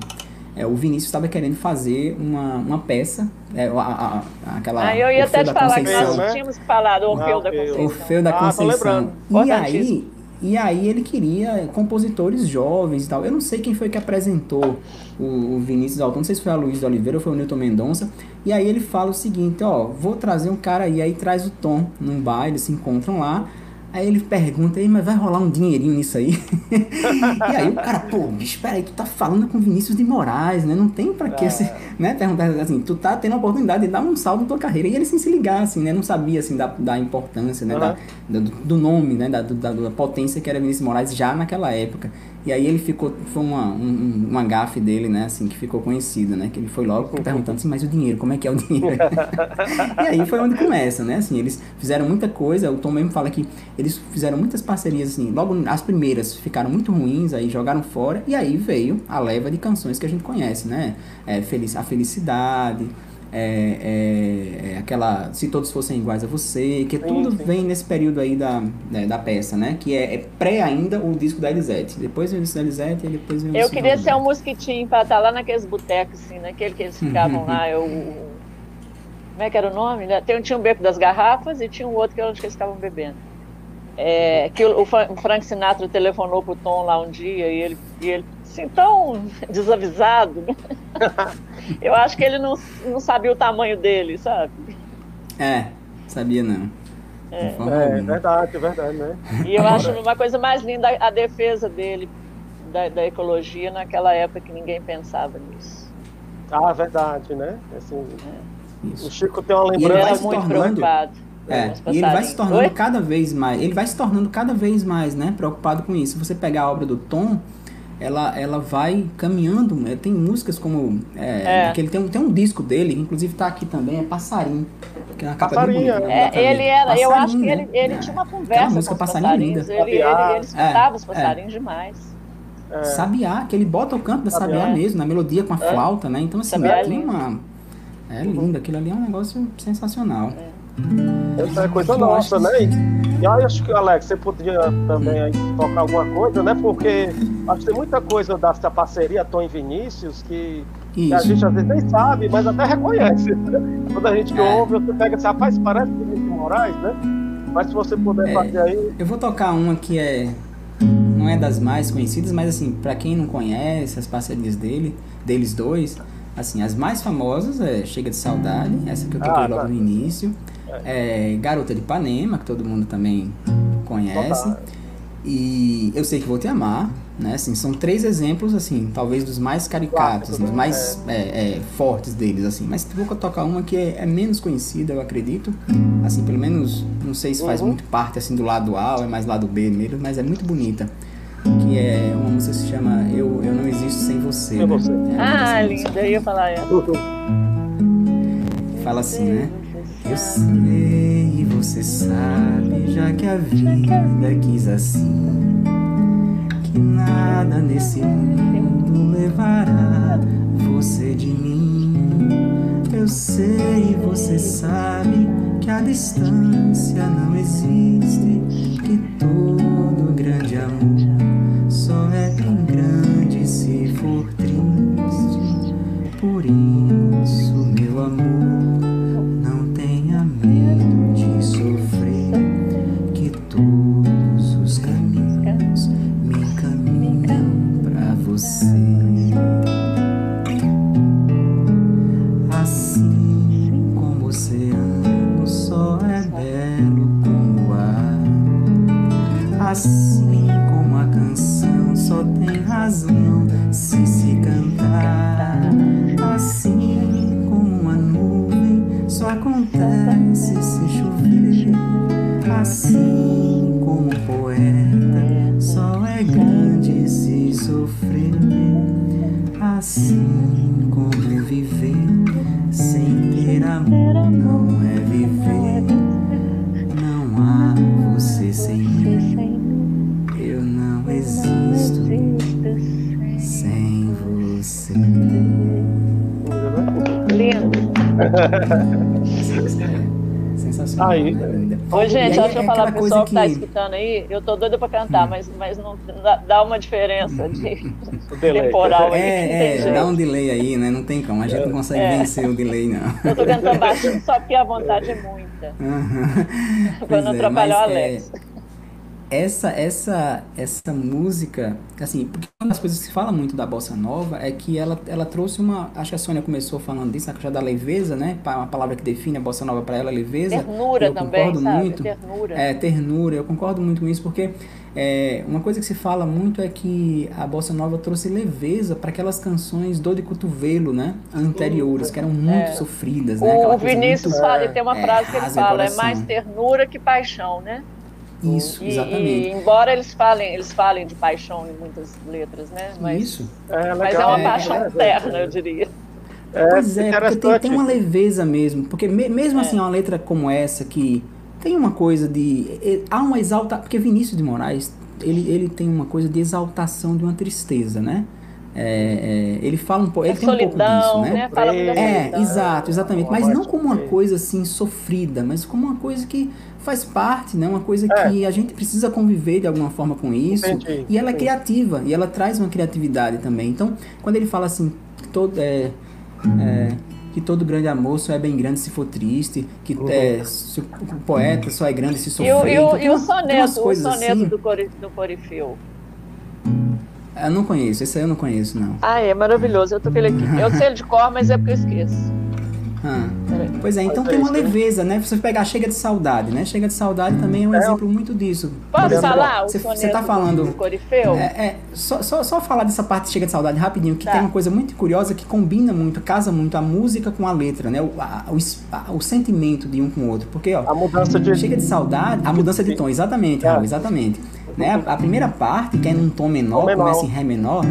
C: É, o Vinícius estava querendo fazer uma, uma peça, é, a, a- a- aquela
D: Ah, eu ia
C: Orfeu
D: até te
C: da
D: falar que nós tínhamos que falar do Orfeu
A: Ah,
D: da. Conceição.
C: Orfeu da
A: Ah,
C: Conceição. E aí. E aí ele queria compositores jovens e tal. Eu não sei quem foi que apresentou o, Vinícius Altão, não sei se foi a Luiz de Oliveira ou foi o Newton Mendonça. E aí ele fala o seguinte, ó, vou trazer um cara aí, aí traz o Tom num bar, eles se encontram lá. Aí ele pergunta aí, mas vai rolar um dinheirinho nisso aí? e aí o cara, pô, bicho, peraí, tu tá falando com Vinícius de Moraes, né? Não tem pra que
A: É.
C: você, né? Perguntar assim, tu tá tendo a oportunidade de dar um salto na tua carreira. E ele sem se ligar, assim, né? Não sabia, assim, da, da importância, né?
A: Aham.
C: da- do, do nome, né? Da, do- da, da potência que era Vinícius Moraes já naquela época. E aí ele ficou, foi uma, um, um- uma gafe dele, né? Assim, que ficou conhecida, né? Que ele foi logo perguntando assim, mas o dinheiro, como é que é o dinheiro? e aí foi onde começa, né? Assim, eles fizeram muita coisa, o Tom mesmo fala que eles fizeram muitas parcerias, assim, logo as primeiras ficaram muito ruins, aí jogaram fora, e aí veio a leva de canções que a gente conhece, né? É, Felic- a Felicidade, é, é, é aquela Se Todos Fossem Iguais a Você, que
A: Sim,
C: tudo
A: sim.
C: vem nesse período aí da, né, da peça, né? Que é, é pré ainda o disco da Elisete. Depois vem o disco da Elisete e depois vem o
D: Eu queria ser um mosquitinho pra estar lá naqueles botecos, assim, naquele que eles ficavam lá. Eu, como é que era o nome? né? Tem, tinha um beco das garrafas e tinha um outro que era onde eles estavam bebendo. É, que o, o Frank Sinatra telefonou pro Tom lá um dia e ele, e ele assim, tão desavisado. né? Eu acho que ele não, não sabia o tamanho dele, sabe?
C: É, sabia não.
D: É.
C: De forma
A: É, verdade, verdade, né?
D: E eu acho uma coisa mais linda a defesa dele da, da ecologia naquela época que ninguém pensava nisso.
A: Ah, verdade, né? Assim, o
C: Isso.
A: Chico tem uma
C: E ele
D: Ele
C: vai
D: era
C: se
A: lembrança.
D: muito preocupado.
C: É, e ele vai se tornando
D: Oi?
C: cada vez mais, ele vai se tornando cada vez mais, né, preocupado com isso. Se você pegar a obra do Tom, ela, ela vai caminhando, né, tem músicas como, é,
D: É.
C: que ele tem, um- tem um disco dele, inclusive tá aqui também, é Passarinho, que é uma capa
A: Passarinho,
C: bonita,
A: é.
C: né,
D: É, ele era, eu acho que
C: Passarinho,
D: ele, ele
C: né?
D: tinha uma
C: Aquela
D: conversa com
C: música
D: os
C: Passarinho
D: passarinhos.
C: linda.
D: Ele, ele,
A: Sabiá.
D: ele escutava
C: É,
D: os passarinhos demais.
A: É,
C: Sabiá, que ele bota o canto da Sabiá
D: Sabiá.
C: mesmo, na melodia com a
D: É.
C: flauta, né? Então, assim,
D: Sabiá é
C: tem
D: lindo.
C: uma... É lindo, aquilo ali é um negócio sensacional.
A: Essa é coisa nossa, né? E, aí acho que, Alex, você podia também aí tocar alguma coisa, né? Porque acho que tem muita coisa dessa parceria Tom e Vinícius que, que a gente às vezes nem sabe, mas até reconhece. né? Quando a gente
C: É.
A: ouve, você pega assim, rapaz, parece Vinícius Moraes, né? Mas se você puder
C: É.
A: fazer aí,
C: Eu vou tocar uma que é não é das mais conhecidas, mas assim, pra quem não conhece as parcerias dele, deles dois, assim, as mais famosas é Chega de Saudade, essa que eu toquei
A: Ah,
C: logo
A: tá.
C: no início, é Garota de Ipanema, que todo mundo também conhece.
A: Total.
C: E Eu Sei Que Vou Te Amar, né? Assim, são três exemplos, assim, talvez dos mais caricatos, assim, dos mais é, é, fortes deles, assim. Mas vou tocar uma que é, é menos conhecida, eu acredito. Assim, pelo menos, não sei se faz
A: Uhum.
C: muito parte, assim, do lado A ou é mais lado B mesmo, mas é muito bonita. Que é uma música que se chama Eu, eu Não Existo Sem Você.
A: Sem
C: né?
A: Você.
C: É
D: Ah, linda, eu ia falar ela.
C: Fala assim, né? Eu sei e você sabe, já que a vida quis assim, que nada nesse mundo levará você de mim. Eu sei e você sabe que a distância não existe, que todo grande amor
B: gente, deixa eu falar pro pessoal que está escutando aí, eu tô doida para cantar, hum. mas, mas não dá uma diferença de temporal aí.
C: É, é dá um delay aí, né? Não tem como, a gente é. não consegue é. vencer o delay, não.
B: Eu tô cantando baixinho só porque a vontade é muita. Uhum. Pra não é, atrapalhar o Alex. É,
C: essa essa essa música, assim, porque uma das coisas que se fala muito da bossa nova é que ela, ela trouxe uma, acho que a Sônia começou falando disso, a questão da leveza, né? Uma palavra que define a bossa nova para ela, leveza.
B: Ternura
C: eu
B: também,
C: concordo
B: sabe?
C: muito.
B: Ternura.
C: É, ternura. Eu concordo muito com isso porque é, uma coisa que se fala muito é que a bossa nova trouxe leveza para aquelas canções dor de cotovelo, né? Anteriores, que eram muito é. sofridas, né?
B: Aquela o Vinícius muito, fala, tem uma é, frase que ele fala, é mais ternura que paixão, né?
C: Isso, exatamente.
B: E, embora eles falem, eles falem de paixão em muitas letras, né? Mas,
C: Isso.
B: É, mas é uma paixão é, terna, eu diria.
C: É, pois é, porque tem, tem, uma leveza mesmo. Porque me, mesmo assim, uma letra como essa, que tem uma coisa de. Há uma exalta. Porque Vinícius de Moraes, ele, ele tem uma coisa de exaltação de uma tristeza, né? É, é, ele fala um pouco, ele tem solidão, um pouco disso, né? né?
B: Fala
C: é, exato, exatamente. Mas não como uma coisa assim sofrida, mas como uma coisa que faz parte, né? Uma coisa é. que a gente precisa conviver de alguma forma com isso. Entendi, e ela é criativa e ela traz uma criatividade também. Então, quando ele fala assim, todo é, é que todo grande amor só é bem grande se for triste, que uhum. é, se o poeta só é grande se sofrer.
B: E o, e o, então, e o soneto, o soneto assim, do Corifeu?
C: Eu não conheço, esse aí eu não conheço, não.
B: Ah, é maravilhoso. Eu tô com ele aqui. Eu sei ele de cor, mas é porque eu esqueço.
C: Ah. Pois é, então tem uma leveza, né? Você pegar Chega de Saudade, né? Chega de Saudade também é um é. exemplo muito disso.
B: Posso falar?
C: Você, você tá falando.
B: Corifeu?
C: É, é, só, só, só falar dessa parte de Chega de Saudade rapidinho, que tá. tem uma coisa muito curiosa que combina muito, casa muito a música com a letra, né? O, a, o, a, o sentimento de um com o outro. Porque, ó,
A: a mudança de...
C: Chega de Saudade, a mudança de tom, exatamente, é. Raul, exatamente. Né? A, primeira parte, que é num tom menor, menor, começa em Ré menor.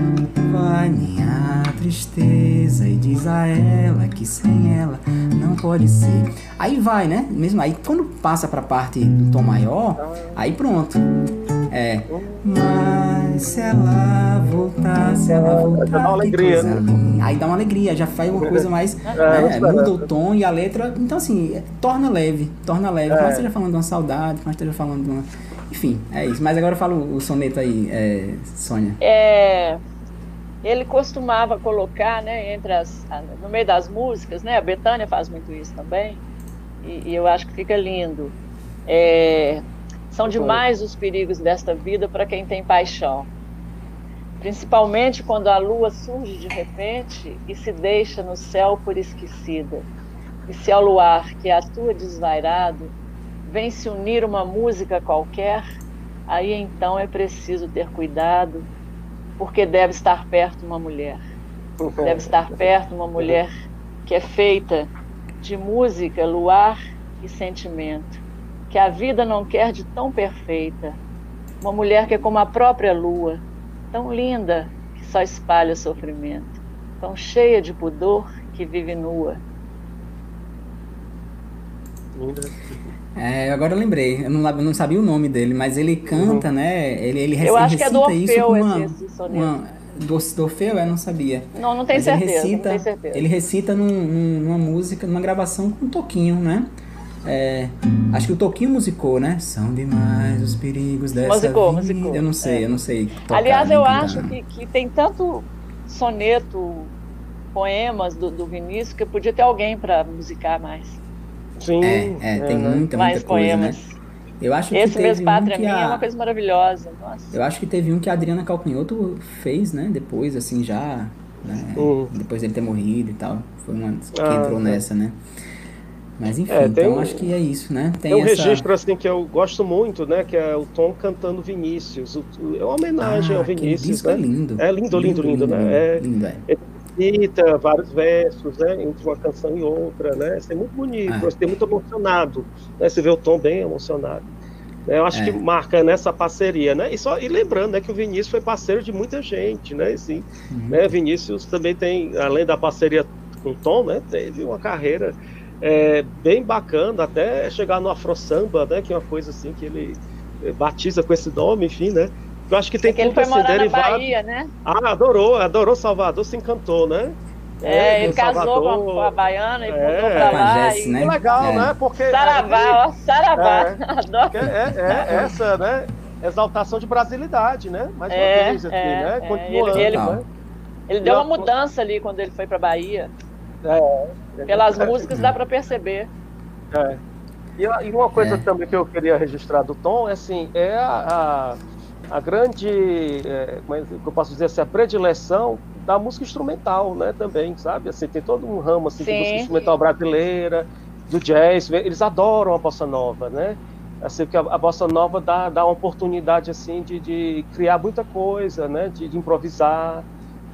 C: Vai minha tristeza e diz a ela que sem ela não pode ser. Aí vai, né? Mesmo aí, quando passa pra parte do tom maior, aí pronto. É. Mas se ela voltar, se ela voltar. Dá
A: uma alegria, né?
C: Aí dá uma alegria, já faz uma coisa mais. É, né? muda o tom e a letra. Então, assim, torna leve, torna leve. É. Mas esteja falando de uma saudade, mas esteja falando de uma enfim, é isso. Mas agora fala o, soneto aí, é, Sônia.
B: É, ele costumava colocar, né, entre as, no meio das músicas, né, a Betânia faz muito isso também, e, e eu acho que fica lindo. É, são demais os perigos desta vida para quem tem paixão. Principalmente quando a lua surge de repente e se deixa no céu por esquecida. E se ao luar que atua desvairado vem se unir uma música qualquer, aí então é preciso ter cuidado, porque deve estar perto uma mulher. Deve estar perto uma mulher que é feita de música, luar e sentimento, que a vida não quer de tão perfeita. Uma mulher que é como a própria lua, tão linda que só espalha sofrimento, tão cheia de pudor que vive nua.
C: É, agora eu lembrei, eu não, eu não, sabia o nome dele, mas ele canta, uhum. né? Ele, ele
B: eu acho
C: que
B: é do Orfeu uma, esse, esse
C: uma, do, do Orfeu, eu não sabia.
B: Não, não tenho certeza.
C: Ele recita,
B: não tenho certeza.
C: Ele recita num, num, numa música, numa gravação com um Toquinho, né? É, acho que o Toquinho musicou, né? São demais os perigos dessa musicou, vida. Musicou. Eu não sei, é. eu não sei.
B: Tocar, Aliás, eu acho que, que tem tanto soneto, poemas do, do Vinícius que podia ter alguém para musicar mais.
A: Sim.
C: É, é tem muita, muita Mais coisa, né? poemas. né? Eu acho
B: Esse
C: que teve
B: mesmo Pátria
C: um
B: Minha a... é uma coisa maravilhosa. Nossa.
C: Eu acho que teve um que a Adriana Calcanhoto fez, né? Depois, assim, já. Né? Uhum. Depois dele ter morrido e tal. Foi uma que ah, entrou é. nessa, né? Mas enfim, é, então um, acho que é isso, né?
A: Tem, tem um essa... registro assim que eu gosto muito, né? Que é o Tom cantando Vinícius. O, é uma homenagem ah, ao Vinícius, né?
C: É lindo.
A: É lindo, lindo, lindo, lindo, lindo né? É, lindo, é. Ele cita vários versos, né? Entre uma canção e outra, né? Isso é muito bonito, ah. você tem muito emocionado, né? Você vê o Tom bem emocionado. Eu acho é. que marca nessa parceria, né? E, só, e lembrando né, que o Vinícius foi parceiro de muita gente, né? Sim, uhum. né? Vinícius também tem, além da parceria com o Tom, né? Teve uma carreira é, bem bacana, até chegar no Afro Samba, né? Que é uma coisa assim que ele batiza com esse nome, enfim, né? Eu acho que tem é
B: que ele foi morar derivado. na Bahia, né?
A: Ah, adorou, adorou Salvador, se encantou, né?
B: É, ele casou com a, baiana e é, mudou pra lá.
A: Jess, e... né? Que legal, é. né? Porque
B: Saravá, ó, Saravá.
A: É, é, é, é, essa, né? Exaltação de brasilidade, né? Mais uma
B: é,
A: vez aqui,
B: é,
A: né?
B: Continuando. Ele, ele, né? ele deu uma mudança ali quando ele foi pra Bahia. É. Pelas músicas dá pra perceber.
A: É. E, e uma coisa também que eu queria registrar do Tom é assim, é a, a, a grande, é, como é que eu posso dizer assim, a predileção da música instrumental, né, também, sabe? Assim, tem todo um ramo assim, de música instrumental brasileira, do jazz, eles adoram a bossa nova, né? Assim, porque a, a bossa nova dá, dá uma oportunidade assim de, de criar muita coisa, né? De, de improvisar,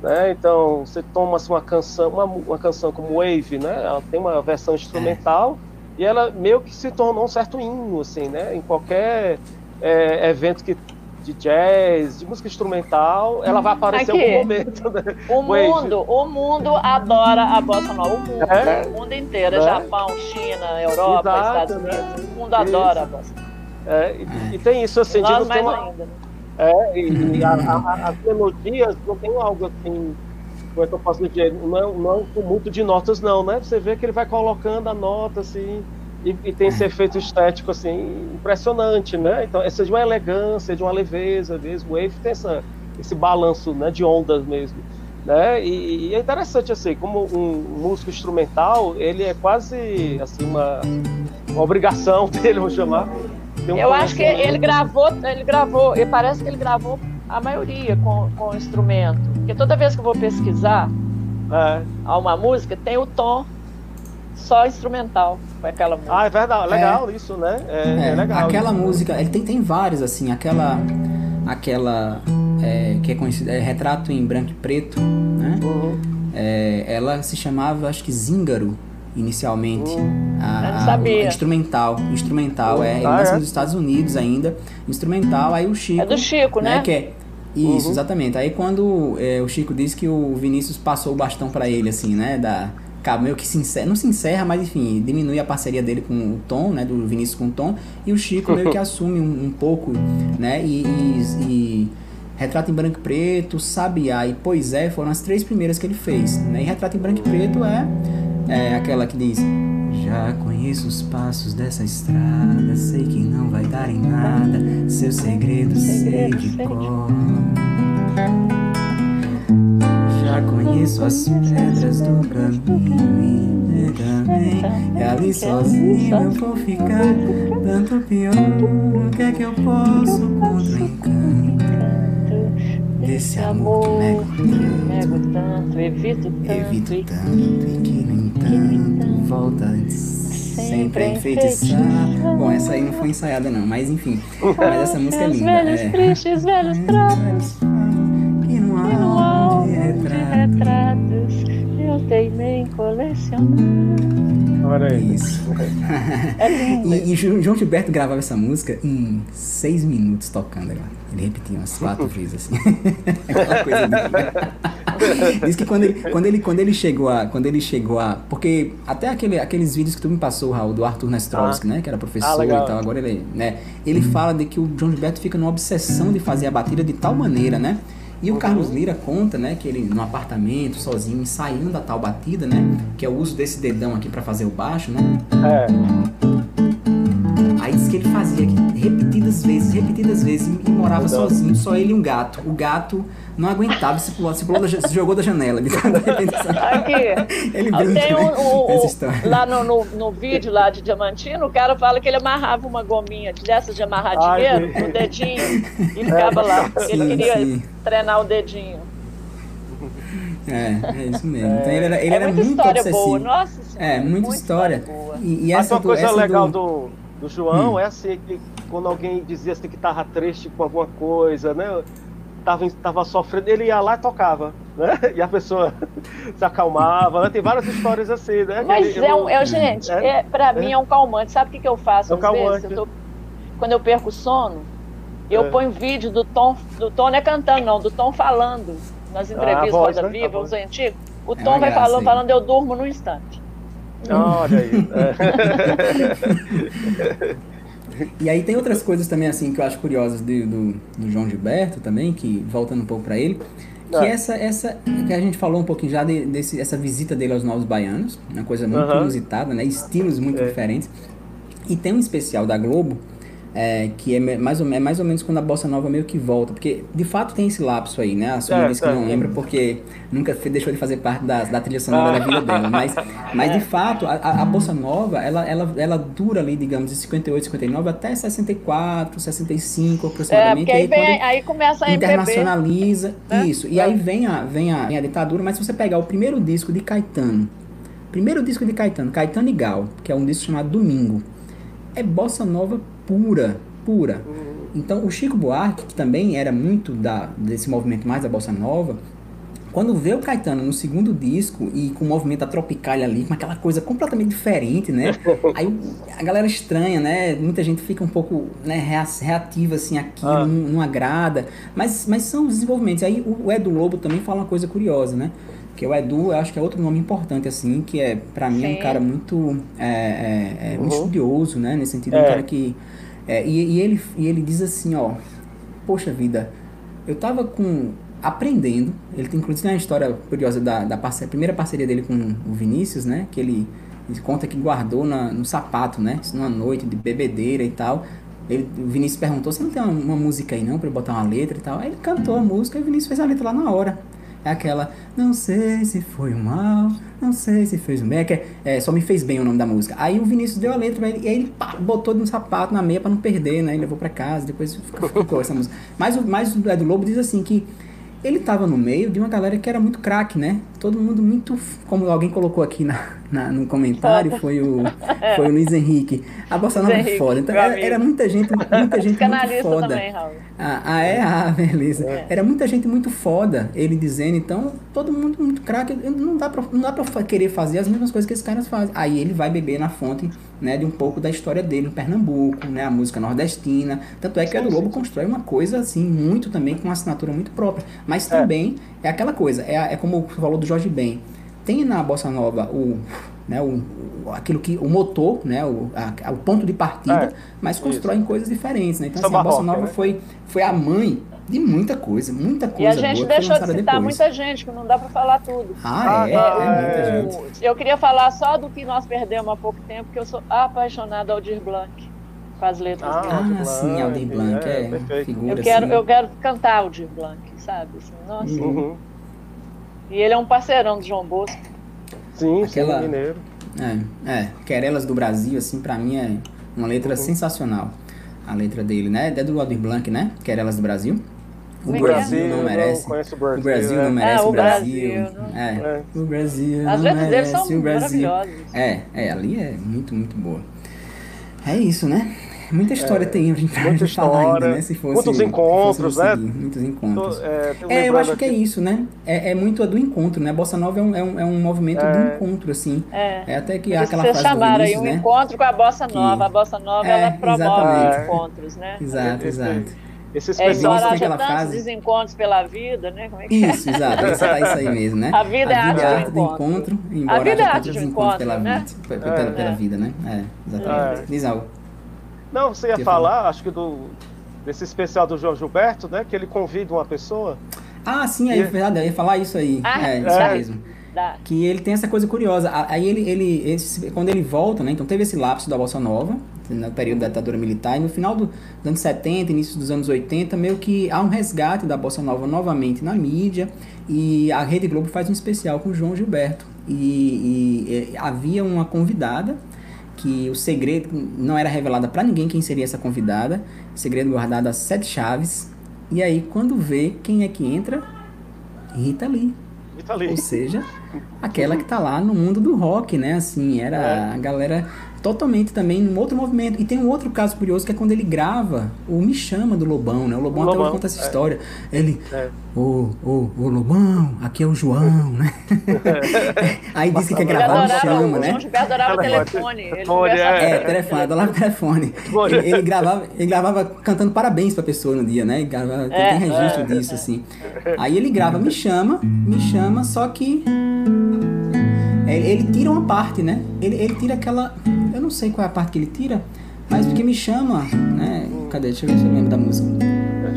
A: né? Então você toma assim, uma canção, uma, uma canção como Wave, né? Ela tem uma versão instrumental e ela meio que se tornou um certo hino, assim, né? Em qualquer é, evento que de jazz, de música instrumental, ela vai aparecer em algum momento. Né?
B: O mundo, o mundo adora a bossa nova. O mundo, é? o mundo inteiro, é? Japão, China, Europa, Exato, Estados né? Unidos, né? o mundo adora a bossa.
A: É, e, e, tem isso assim,
B: Nós mais uma... ainda. Né?
A: É, e, e a, a, as melodias não tem algo assim como é que eu posso dizer, não, não com muito de notas não, né? Você vê que ele vai colocando a nota assim, e, e, tem esse efeito estético assim impressionante, né? Então, essa de uma elegância, de uma leveza mesmo. O Wave tem essa, esse balanço, né, de ondas mesmo, né? E, e, é interessante assim, como um músico instrumental, ele é quase assim uma, uma obrigação dele, vamos chamar.
B: Um Eu acho que ele gravou, ele gravou, e parece que ele gravou a maioria com, com instrumento. Porque toda vez que eu vou pesquisar é. uma música, tem o tom só instrumental com aquela música.
A: Ah, é verdade, legal é, isso, né? É, é, é legal.
C: Aquela música, ele tem, tem vários, assim, aquela. aquela é, que é conhecida, é Retrato em Branco e Preto, né? Uhum. É, ela se chamava, acho que Zíngaro, inicialmente.
B: Uhum. A, sabia.
C: A, instrumental, instrumental, uhum. é, ele ah, nasceu nos Estados Unidos ainda, instrumental, aí o Chico...
B: É do Chico, né?
C: né que é, isso, uhum. exatamente. Aí quando é, o Chico disse que o Vinícius passou o bastão para ele, assim, né, da meio que se encerra, não se encerra, mas enfim, diminui a parceria dele com o Tom, né, do Vinícius com o Tom, e o Chico meio que assume um, um pouco, né, e, e, e, Retrato em Branco e Preto, Sabiá e Pois é foram as três primeiras que ele fez, né, e Retrato em Branco e Preto é, é aquela que diz... Já conheço os passos dessa estrada, sei que não vai dar em nada, seu segredo sei de cor. Já conheço as pedras do caminho. E também E ali sozinho eu vou ficar Tanto pior, o que é que eu posso contra o encanto Desse amor que nego tanto Evito tanto, evito tanto E que no entanto volta sempre a enfeitiçar. Bom, essa aí não foi ensaiada não, mas enfim. Mas essa música é linda
B: Velhos é. tristes, velhos trapos
C: não há
B: retratos eu teimei em colecionar.
A: Olha aí.
C: Isso. É lindo. e, e João Gilberto gravava essa música em seis minutos tocando ela. Ele repetia umas quatro vezes assim. Aquela coisa dele. Diz que quando ele, quando, ele, quando ele chegou a. Quando ele chegou a. Porque até aquele, aqueles vídeos que tu me passou, Raul, do Arthur Nestrovski, ah. né? Que era professor ah, e tal. Agora ele. Né, ele fala de que o João Gilberto fica numa obsessão de fazer a batida de tal maneira, né? E o Carlos Lira conta, né, que ele no apartamento, sozinho, ensaiando a tal batida, né, que é o uso desse dedão aqui para fazer o baixo, né? É. Que ele fazia repetidas vezes, repetidas vezes, e morava sozinho, só ele e um gato. O gato não aguentava, se, pulou, se, pulou, se jogou da janela. Ele,
B: Aqui. ele brinca, Tem um, né, um, lá no, no, no, vídeo lá de Diamantino, o cara fala que ele amarrava uma gominha dessas de amarrar dinheiro no dedinho e ficava lá. Sim, ele queria sim. treinar o dedinho.
C: É, é isso mesmo. Então ele era, ele é era muito
B: história
C: obsessivo.
B: boa, nossa senhora.
C: É, muita, história. história boa. E,
A: e essa Mas uma coisa essa legal do... do, do João hum. é assim, que quando alguém dizia assim, que estava triste com alguma coisa, né? Tava, tava sofrendo, ele ia lá e tocava, né? E a pessoa se acalmava, né? Tem várias histórias assim, né?
B: Mas ele, é um, é, gente, é, é, pra é. mim é um calmante. Sabe o que, que eu faço é um às calmante. vezes? Eu tô, quando eu perco o sono, eu é. ponho vídeo do Tom, do Tom não é cantando, não, do Tom falando nas ah, entrevistas ah, Roda né? Viva, os antigos. O Tom vai falando, falando, eu durmo no instante.
A: Olha aí.
C: E aí tem outras coisas também assim que eu acho curiosas do, do, do João Gilberto também, que voltando um pouco para ele, que é. essa, essa que a gente falou um pouquinho já de, desse, essa visita dele aos Novos Baianos, uma coisa muito uhum. inusitada, né? Estilos muito é. diferentes. E tem um especial da Globo é, que é mais, ou, é mais ou menos quando a bossa nova meio que volta, porque de fato tem esse lapso aí, né? A Sônia é, disse que não lembra porque nunca deixou de fazer parte da, da trilha sonora ah. da vida dela, mas, mas de fato a, a, bossa nova ela, ela, ela dura ali, digamos, de 58, 59 até 64, 65 aproximadamente.
B: É, aí, vem, aí, aí começa a
C: internacionaliza né? isso, e aí vem a, vem, a, vem a ditadura, mas se você pegar o primeiro disco de Caetano, primeiro disco de Caetano, Caetano e Gal, que é um disco chamado Domingo, é bossa nova pura, pura. Então, o Chico Buarque, que também era muito da, desse movimento mais da bossa nova, quando vê o Caetano no segundo disco e com o movimento da Tropicália ali, com aquela coisa completamente diferente, né? Aí a galera estranha, né? Muita gente fica um pouco né, reativa, assim, aqui, ah. não, não, agrada. Mas, mas são os desenvolvimentos. Aí o, Edu Lobo também fala uma coisa curiosa, né? Que o Edu, eu acho que é outro nome importante, assim, que é, para mim, é um cara muito, é, é, é uhum. muito estudioso, né? Nesse sentido, um é. cara que é, e, e, ele, e ele diz assim, ó, poxa vida, eu tava com aprendendo, ele tem inclusive uma história curiosa da, da parceria, primeira parceria dele com o Vinícius, né, que ele, ele conta que guardou na, no sapato, né, numa noite de bebedeira e tal, ele, o Vinícius perguntou, você não tem uma, uma música aí não, para botar uma letra e tal, aí ele cantou a música e o Vinícius fez a letra lá na hora, aquela, não sei se foi o mal, não sei se fez o bem, é, que é, é, só me fez bem o nome da música. Aí o Vinícius deu a letra pra ele, e aí ele pá, botou de um sapato na meia para não perder, né? E levou para casa, depois ficou, essa música. Mas, o Edu Lobo diz assim que ele estava no meio de uma galera que era muito craque, né? Todo mundo muito, como alguém colocou aqui na, na no comentário, foi o, foi o Luiz Henrique. A bossa nova é foda. Então era, era, muita gente, muita gente muito foda. Também, Raul. Ah, ah, é? Ah, beleza. É. Era muita gente muito foda, ele dizendo, então, todo mundo muito craque. Não dá pra, não dá pra querer fazer as mesmas coisas que esses caras fazem. Aí ele vai beber na fonte né, de um pouco da história dele em Pernambuco, né, a música nordestina. Tanto é que a do Lobo constrói uma coisa assim, muito também com uma assinatura muito própria. Mas é. também é, é aquela coisa, é, é como falou do Jorge Ben. Tem na Bossa Nova o, né, o, aquilo que o motor, né, o, a, o ponto de partida, é. mas constrói em coisas diferentes. Né? Então, assim, a Bossa Nova né? foi, foi a mãe de muita coisa, muita coisa. E
B: a gente deixou de citar depois. muita gente, que não dá para falar tudo.
C: Ah, é, ah, é, é, muita gente.
B: Eu queria falar só do que nós perdemos há pouco tempo, porque eu sou apaixonada ao Aldir Blanc, com as letras
C: ah,
B: dele.
C: Ah, sim, Aldir Blanc, é, é figura
B: eu quero,
C: assim.
B: eu quero cantar Aldir Blanc, sabe? Assim, nossa. Uhum. E ele é um parceirão do João Bosco.
A: Sim, Aquela... sim, mineiro.
C: É, é, Querelas do Brasil, assim, pra mim é uma letra uhum. sensacional. A letra dele, né? É do Aldir Blanc, né? Querelas do Brasil. O Brasil, Brasil não merece. Não o Brasil, o Brasil não merece é, o Brasil. Brasil não... É. é. O Brasil As não merece são o Brasil. É, é, ali é muito, muito boa. É isso, né? Muita história é, tem a gente
A: muita falar ainda, né? Se fosse, muitos encontros,
C: né? Muitos encontros. é, é eu acho que é isso, né? É, é muito a do encontro, né? A Bossa Nova é um, é um, é um movimento é. do encontro, assim. É. é até que há aquela frase chamaram do início,
B: aí um né? encontro com a Bossa Nova. Que... A Bossa Nova, ela promove exatamente. encontros, né?
C: Exato, exato.
A: Esse especial
B: é, tem aquela frase. desencontros pela vida, né? Como é que
C: isso, é? exato. Isso, é isso aí mesmo, né?
B: A vida é a é arte, do encontro. encontro
C: embora
B: a vida
C: é
B: arte do encontro,
C: pela,
B: né?
C: vida, pela, é, pela vida, né? É, exatamente. É. Diz algo.
A: Não, você ia falar, falar, acho que do desse especial do João Gilberto, né? Que ele convida uma pessoa.
C: Ah, sim, é verdade. Eu ia falar isso aí. Ah, é, isso é. mesmo. Que ele tem essa coisa curiosa. Aí ele, ele, ele, quando ele volta, né? Então teve esse lapso da Bossa Nova, no período da ditadura militar, e no final do, dos anos 70, início dos anos 80, meio que há um resgate da Bossa Nova novamente na mídia, e a Rede Globo faz um especial com o João Gilberto. E, e, e havia uma convidada, que o segredo não era revelado para ninguém quem seria essa convidada, segredo guardado a sete chaves. E aí, quando vê quem é que entra, Rita Lee.
A: Rita Lee.
C: Ou seja, aquela que tá lá no mundo do rock, né? Assim, era é. a galera totalmente também num outro movimento. E tem um outro caso curioso que é quando ele grava o Me Chama do Lobão, né? O Lobão, o Lobão até conta essa é. história. Ele, ô, ô, ô Lobão, aqui é o João, né? Aí disse que quer gravar Me Chama, né? O
B: João adorava o telefone. Ele
C: telefone, é. é, telefone, adorava o telefone. Ele, ele, gravava, ele gravava cantando parabéns pra pessoa no dia, né? Gravava, é, tem registro é, disso, assim. Aí ele grava Me Chama, Me Chama, só que ele tira uma parte, né? Ele, ele tira aquela eu não sei qual é a parte que ele tira, mas porque me chama, né? Cadê? Deixa eu ver se eu lembro da música.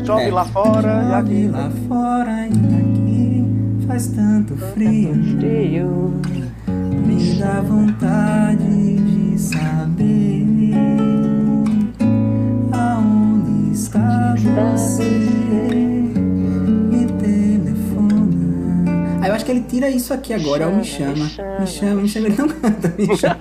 A: Chove é. lá fora e aqui.
C: lá fora e aqui faz tanto frio.
B: Frio.
C: Me dá vontade tira isso aqui agora, é o me chama. Me chama, me chama, ele não canta, me chama.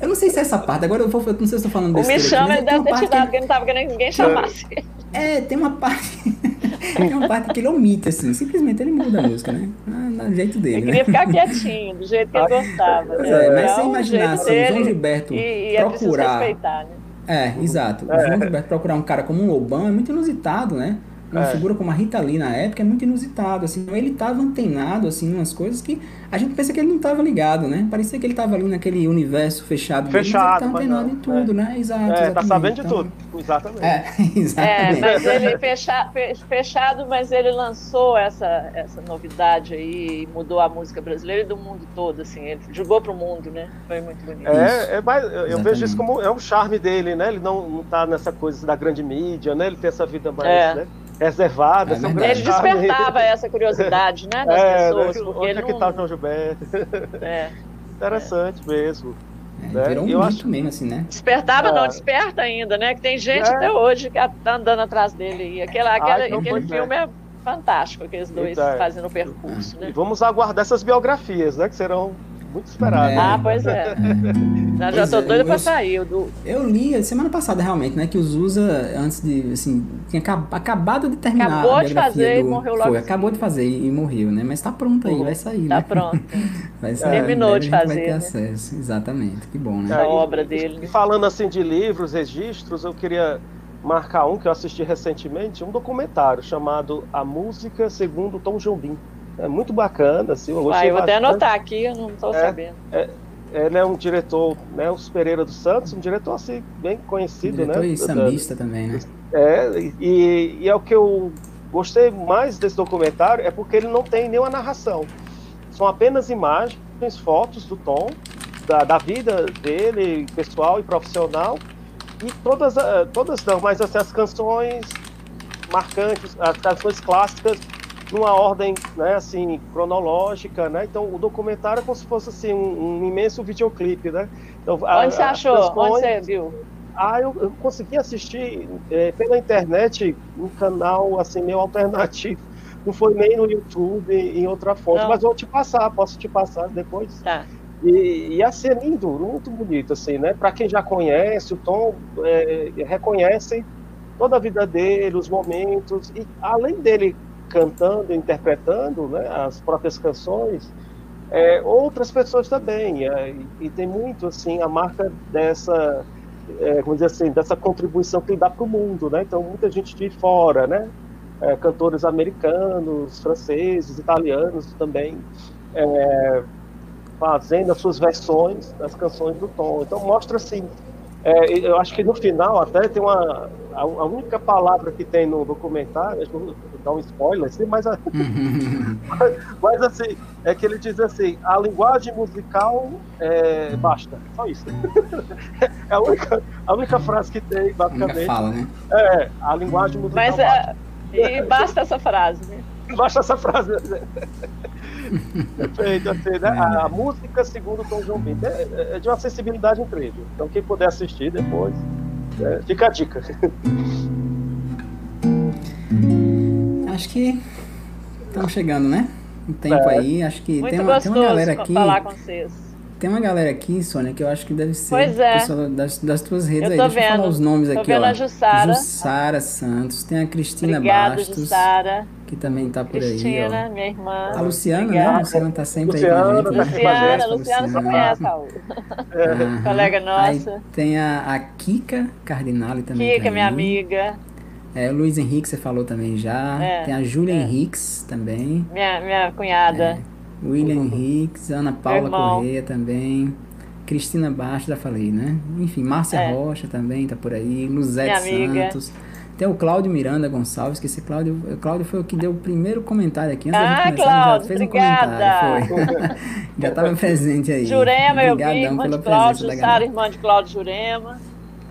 C: Eu não sei se é essa parte, agora eu vou, eu não sei se eu tô falando
B: O me chama, ele deve ter
C: parte que
B: tirado,
C: ele-
B: porque ele não tava querendo que ninguém chamasse.
C: É, tem uma parte. tem uma parte que ele omite, assim. Simplesmente ele muda a música, né? Ah, do jeito dele.
B: Ele
C: né?
B: queria ficar quietinho, do jeito que ele gostava.
C: Pois
B: né?
C: é, mas
B: É
C: você
B: o
C: imaginar
B: jeito
C: assim,
B: dele,
C: João Gilberto
B: e, e é
C: procurar.
B: respeitar, né?
C: É, exato. O João Gilberto procurar um cara como um Lobão é muito inusitado, né? Uma
A: É.
C: figura como a Rita Lee na época é muito inusitado, assim. Ele estava antenado, assim, em umas coisas que a gente pensa que ele não estava ligado, né? Parecia que ele estava ali naquele universo fechado. dele,
A: Fechado,
C: mas ele tá
A: mas
C: antenado
A: não,
C: em tudo, né? Exato.
A: É, tá sabendo de
C: Então,
A: tudo. Exatamente.
C: É,
B: É,
C: exatamente.
B: mas ele fecha, fe- fechado, mas ele lançou essa, essa novidade aí, mudou a música brasileira e do mundo todo, assim, ele jogou pro mundo, né? Foi muito bonito.
A: É, é mais, eu- eu vejo isso como é um charme dele, né? Ele não, não tá nessa coisa da grande mídia, né? Ele tem essa vida mais
B: É.
A: né? Reservada.
C: É
A: grande
B: Ele despertava essa curiosidade, né, das
A: É,
B: pessoas,
A: né?
B: porque
A: Onde
B: ele
A: é que
B: não...
A: tá o João Gilberto?
B: é.
A: Interessante mesmo.
C: É,
A: né?
C: virou um
A: Eu acho-
C: mesmo, assim, né?
B: Despertava
A: É.
B: não, desperta ainda, né? Que tem gente
A: É.
B: até hoje que tá andando atrás dele. E aquela, aquela,
A: então,
B: aquele
A: é.
B: filme é. fantástico, aqueles dois
A: Então,
B: fazendo o percurso,
A: E
B: né?
A: vamos aguardar essas biografias, né? Que serão muito esperadas.
C: É.
B: Ah, pois é. Já, já
C: Pois
B: tô
C: é,
B: doida pra
C: eu-
B: sair. Do...
C: Eu li semana passada realmente, né, que o Zusa antes de, assim, tinha acab- acabado de terminar
B: Acabou
C: a
B: de fazer e
C: do...
B: morreu logo
C: Foi,
B: em
C: acabou de fazer e, e morreu, né? Mas tá pronto aí,
A: Uhum.
C: vai sair,
B: Tá
C: né?
B: pronto.
C: Vai sair,
B: Terminou de
C: breve a gente
B: fazer,
C: Vai ter
B: né?
C: acesso, exatamente. Que bom, né?
B: A
A: e-
B: obra dele.
A: E falando assim de livros, registros, eu queria marcar um que eu assisti recentemente, um documentário chamado A Música Segundo Tom Jobim. É muito bacana, assim, eu
B: Ah,
A: gostei
B: eu vou até anotar aqui, eu não tô
A: É.
B: sabendo.
A: Ele é um diretor, né, o Pereira dos Santos, um diretor assim bem conhecido,
C: Diretor
A: né?
C: e sambista também, né?
A: É, e, e é o que eu gostei mais desse documentário é porque ele não tem nenhuma narração. São apenas imagens, fotos do Tom, da, da vida dele, pessoal e profissional, e todas, ah, todas não, mas assim, as canções marcantes, as canções clássicas, numa ordem né, assim, cronológica, né? Então o documentário é como se fosse assim, um, um imenso videoclipe, né? Então, a-
B: Onde você
A: as
B: achou? Onde você viu?
A: ah, eu, eu consegui assistir eh, pela internet um canal assim meio alternativo. Não foi nem no YouTube, em outra fonte,
B: Não.
A: mas vou te passar, posso te passar depois.
B: Tá.
A: E, e assim é lindo, muito bonito, assim, né? Para quem já conhece, o Tom eh, reconhece toda a vida dele, os momentos, e além dele cantando, interpretando né, as próprias canções, é, outras pessoas também. é, e, tem muito assim a marca dessa, é, vamos dizer assim, dessa contribuição que ele dá para o mundo, né? Então muita gente de fora, né? É, cantores americanos, franceses, italianos também. é, fazendo as suas versões das canções do Tom. Então mostra assim, é, eu acho que no final até tem uma a, a única palavra que tem no documentário, vou dar um spoiler, assim, mas, a- mas assim é que ele diz assim, a linguagem musical é, basta, só isso. é a única, a única frase que tem basicamente
C: fala, né?
A: é a linguagem musical
B: Mas
A: basta.
B: é, e basta essa frase, né?
A: Basta essa frase. Perfeito, assim, né? A, a música, segundo Tom João Pinto, é, é de uma sensibilidade incrível. Então, quem puder assistir depois, é, fica a dica.
C: Acho que estamos chegando, né? Um tempo
A: É.
C: aí, acho que tem uma, tem uma galera aqui.
B: falar com vocês.
C: Tem uma galera aqui, Sônia, que eu acho que deve ser
B: Pois é.
C: pessoal das, das tuas redes
B: Eu
C: aí.
B: tô
C: Deixa eu falar
B: vendo.
C: os nomes
B: Tô
C: aqui,
B: vendo
C: ó.
B: a Jussara.
C: Jussara Santos, tem a Cristina
B: Obrigada,
C: Bastos,
B: Jussara.
C: Que também tá por
B: Cristina,
C: aí,
B: minha irmã.
C: ó. A Luciana, né?
B: Obrigada.
C: A Luciana tá sempre aí com a
A: Luciana,
C: gente.
A: tá
C: né?
A: sempre com a
B: Luciana,
A: gente,
B: Luciana, você
C: Luciana.
B: conhece.
C: Aham.
B: Colega
C: Aí
B: nossa.
C: tem a, a Kika Cardinale também.
B: Kika,
C: tá
B: minha
C: aí.
B: amiga.
C: É, o Luiz Henrique, você falou também já.
B: É,
C: Tem a Júlia
B: é.
C: Henriques também.
B: Minha, minha cunhada.
C: William Henriques, Ana Paula. Correia também. Cristina Bastos, já falei, né? Enfim, Márcia
B: É.
C: Rocha também tá por aí. Luzete. Santos. Tem o Cláudio Miranda Gonçalves, que esse Cláudio, o Cláudio foi o que deu o primeiro comentário aqui. Antes da
B: Ah,
C: começar, ele já
B: Cláudio,
C: fez um
B: obrigada.
C: comentário. Foi. já estava presente aí.
B: Jurema, eu vi,
C: Obrigadão
B: irmã de Cláudio,
C: presença da
B: Sara, irmã de Cláudio Jurema.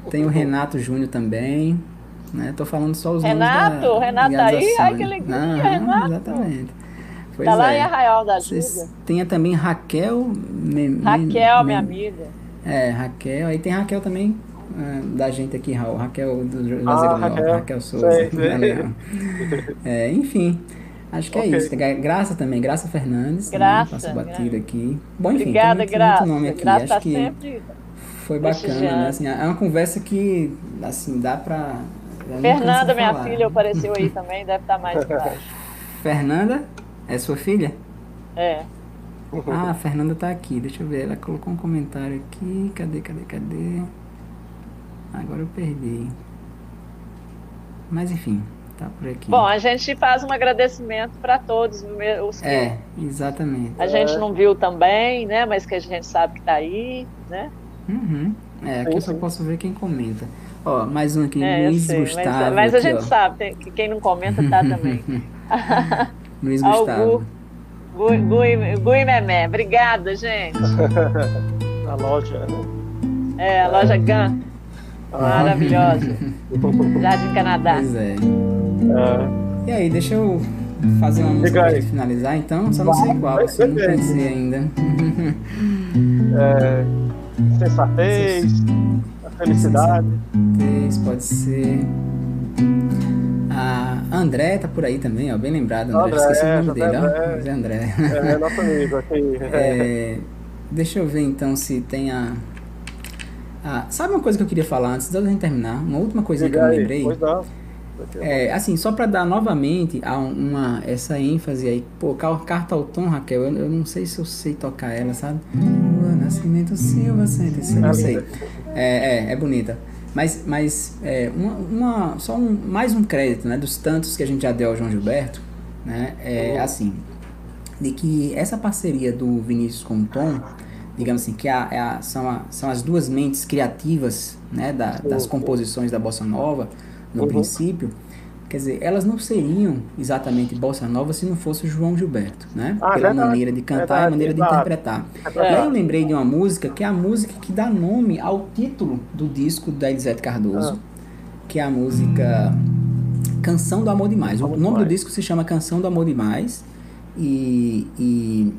C: Tem o Renato Júnior também. Né? Tô falando só os
B: Renato?
C: nomes da,
B: Renato
C: ligados
B: aí? Ai, que alegria, Renato.
C: Exatamente. Pois
B: tá lá
C: é.
B: em Arraial da Ajuda.
C: Tem também Raquel. Me- me-
B: Raquel,
C: me-
B: minha amiga.
C: É, Raquel. Aí tem Raquel também, da gente aqui, Raul. Raquel do Juazeiro
A: Ah, Raquel.
C: Raquel Souza.
A: Sei, sei.
C: É, enfim, acho que
A: Ok.
C: é isso. Gra- Graça também, Graça Fernandes. também,
B: Graça,
C: Passa batido
B: Graça.
C: aqui. Bom, enfim,
B: Obrigada,
C: tem, muito-
B: Graça.
C: muito nome aqui.
B: Graça
C: acho
B: tá
C: que
B: sempre.
C: foi bacana, né? Assim, é uma conversa que, assim, dá pra...
B: Fernanda, minha
C: falar.
B: filha, apareceu aí também, deve estar mais embaixo.
C: Fernanda, é sua filha?
B: É.
C: Ah, a Fernanda tá aqui, deixa eu ver. Ela colocou um comentário aqui. Cadê, cadê, cadê? Agora eu perdi. Mas enfim, tá por aqui.
B: Bom, a gente faz um agradecimento para todos os que
C: É, exatamente.
B: a gente não viu também, né? Mas que a gente sabe que está aí, né?
C: Uhum. É, aqui eu só
A: Sim.
C: posso ver quem comenta. Ó, mais um aqui,
B: É,
C: Luiz
B: sei, mas,
C: Gustavo.
B: mas a
C: aqui,
B: gente
C: ó.
B: sabe tem- que quem não comenta tá também.
C: Luiz Gustavo.
B: Gui, Gui, Gui Memé, obrigada, gente.
A: Na loja, né?
B: É, a loja GAN, maravilhosa. Jardim Canadá.
C: Pois é.
A: É,
C: E aí, deixa eu fazer uma música pra finalizar, então. Só não sei qual,
A: Vai
C: assim, não pensei ainda.
A: é, sensatez, a felicidade.
C: Três, pode ser. A André tá por aí também, ó. Bem lembrado, André.
A: André,
C: Esqueci o nome dele, ó.
A: André.
C: José André.
A: É, nosso amigo aqui.
C: É, deixa eu ver então se tem a. Ah, sabe uma coisa que eu queria falar antes da gente terminar? Uma última coisa que eu me lembrei.
A: Pois não.
C: É, assim, só para dar novamente a uma, essa ênfase aí, pô, Car- Carta ao Tom, Raquel, eu, eu não sei se eu sei tocar ela, sabe? Lua, Nascimento Silva, 106, não
A: É
C: sei. É, é, é bonita. Mas, mas é, uma, uma- só um, mais um crédito, né, dos tantos que a gente já deu ao João Gilberto, né, é
A: Uhum.
C: assim, de que essa parceria do Vinícius com o Tom, digamos assim, que a, é a- são, a- são as duas mentes criativas, né, da- das composições da Bossa Nova, no
A: Uhum.
C: princípio, quer dizer, elas não seriam exatamente Bossa Nova se não fosse o João Gilberto, né,
A: Ah,
C: pela
A: verdade,
C: maneira de cantar e a
A: verdade,
C: maneira de interpretar.
A: É
C: E aí eu
A: verdade.
C: lembrei de uma música que é a música que dá nome ao título do disco da Elisete Cardoso, que é a música Canção do Amor Demais. O
A: Amor
C: nome do disco se chama Canção do Amor Demais e, e,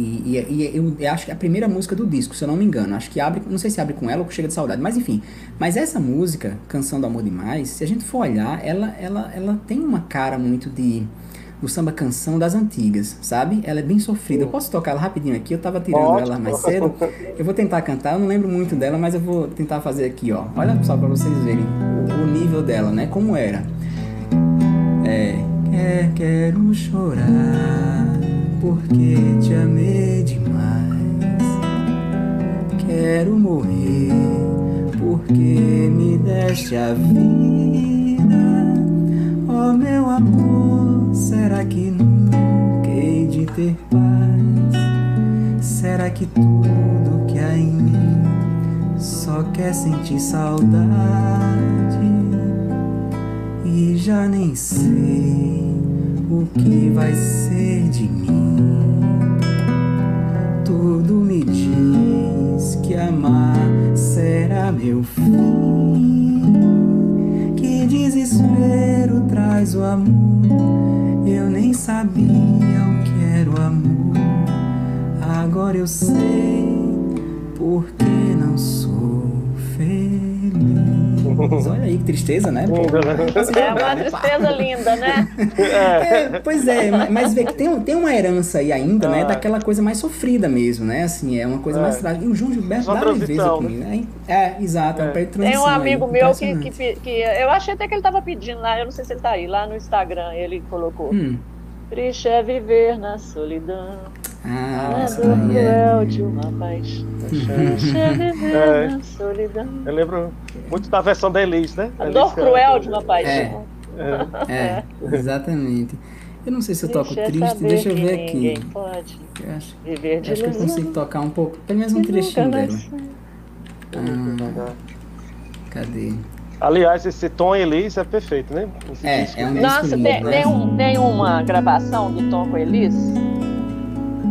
C: e, e- e eu, eu acho que é a primeira música do disco, se eu não me engano. Acho que abre, não sei se abre com ela ou Chega de Saudade, mas enfim. Mas essa música, Canção do Amor Demais, se a gente for olhar, ela, ela, ela tem uma cara muito de do samba canção das antigas, sabe? Ela é bem sofrida. Eu posso tocar ela rapidinho aqui? Eu tava tirando
A: Pode.
C: ela mais cedo. Eu vou tentar cantar, eu não lembro muito dela, mas eu vou tentar fazer aqui, ó. Olha só pra vocês verem o, o nível dela, né? Como era. É. Quer, quero chorar, porque te amei demais. Quero morrer, porque me deste a vida. Oh meu amor, será que nunca hei de ter paz? Será que tudo que há em mim só quer sentir saudade? E já nem sei o que vai ser de mim. Tudo me diz que amar será meu fim. Que desespero traz o amor. Eu nem sabia o que era o amor. Agora eu sei porque Olha aí que tristeza, né? Pô,
A: né?
B: É uma
C: né?
B: tristeza linda, né?
C: É, pois é, ma- mas vê que tem, tem uma herança aí ainda, né?
A: Ah.
C: Daquela coisa mais sofrida mesmo, né? Assim, é uma coisa
A: É.
C: mais trágica. E o João Gilberto
A: Só
C: dá leveza
A: transição,
C: comigo, né? É, exato, é, uma
B: Tem um amigo
C: aí,
B: meu que, que, que eu achei até que ele estava pedindo lá, eu não sei se ele tá aí, lá no Instagram, ele colocou.
C: Hum.
B: Triste é viver na solidão,
C: Ah, daí é.
B: cruel de uma paixão. Triste é viver
A: É.
B: na solidão.
A: Eu lembro muito da versão da Elis, né?
B: A
A: Elis
B: dor cruel de uma paixão.
A: É.
C: É, exatamente. Eu não sei se eu toco
B: Triste é
C: triste, deixa eu
B: que
C: ver aqui.
B: pode
C: Eu acho,
B: viver de
C: acho que eu consigo tocar um pouco, pelo menos um trechinho
B: vai
C: dela. Ah, cadê?
A: Aliás, esse Tom Elis é perfeito, né? Esse
C: É,
A: disco.
C: é um disco
B: Nossa,
C: lindo,
B: tem,
C: né?
B: tem, um- tem uma gravação do Tom com Elis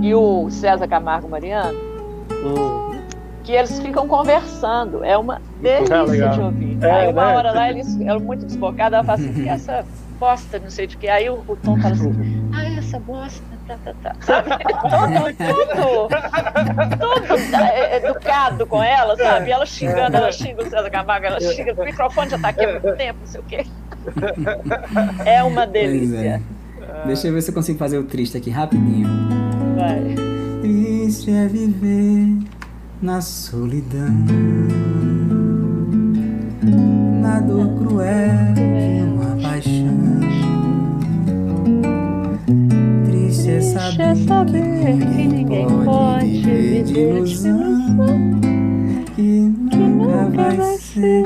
B: e o César Camargo Mariano
A: Hum.
B: Que eles ficam conversando. É uma
A: É,
B: delícia de ouvir.
A: É,
B: Aí uma
A: né?
B: hora lá eles eram muito desbocados, ela fala assim, "Que essa bosta, não sei de que. Aí o, o Tom fala assim, ah, essa essa bosta, tá, tá, tá. Sabe? Todo, tudo, tudo é, educado com ela, sabe? Ela xingando, ela xinga o César Camargo, ela xinga, o microfone já tá aqui há muito tempo, não sei o quê. É uma delícia.
C: É. Deixa eu ver se eu consigo fazer o triste aqui rapidinho.
B: Vai.
E: Triste é viver na solidão, na dor cruel de uma paixão. Triste é saber, que ninguém pode viver de ilusão, que nunca vai ser,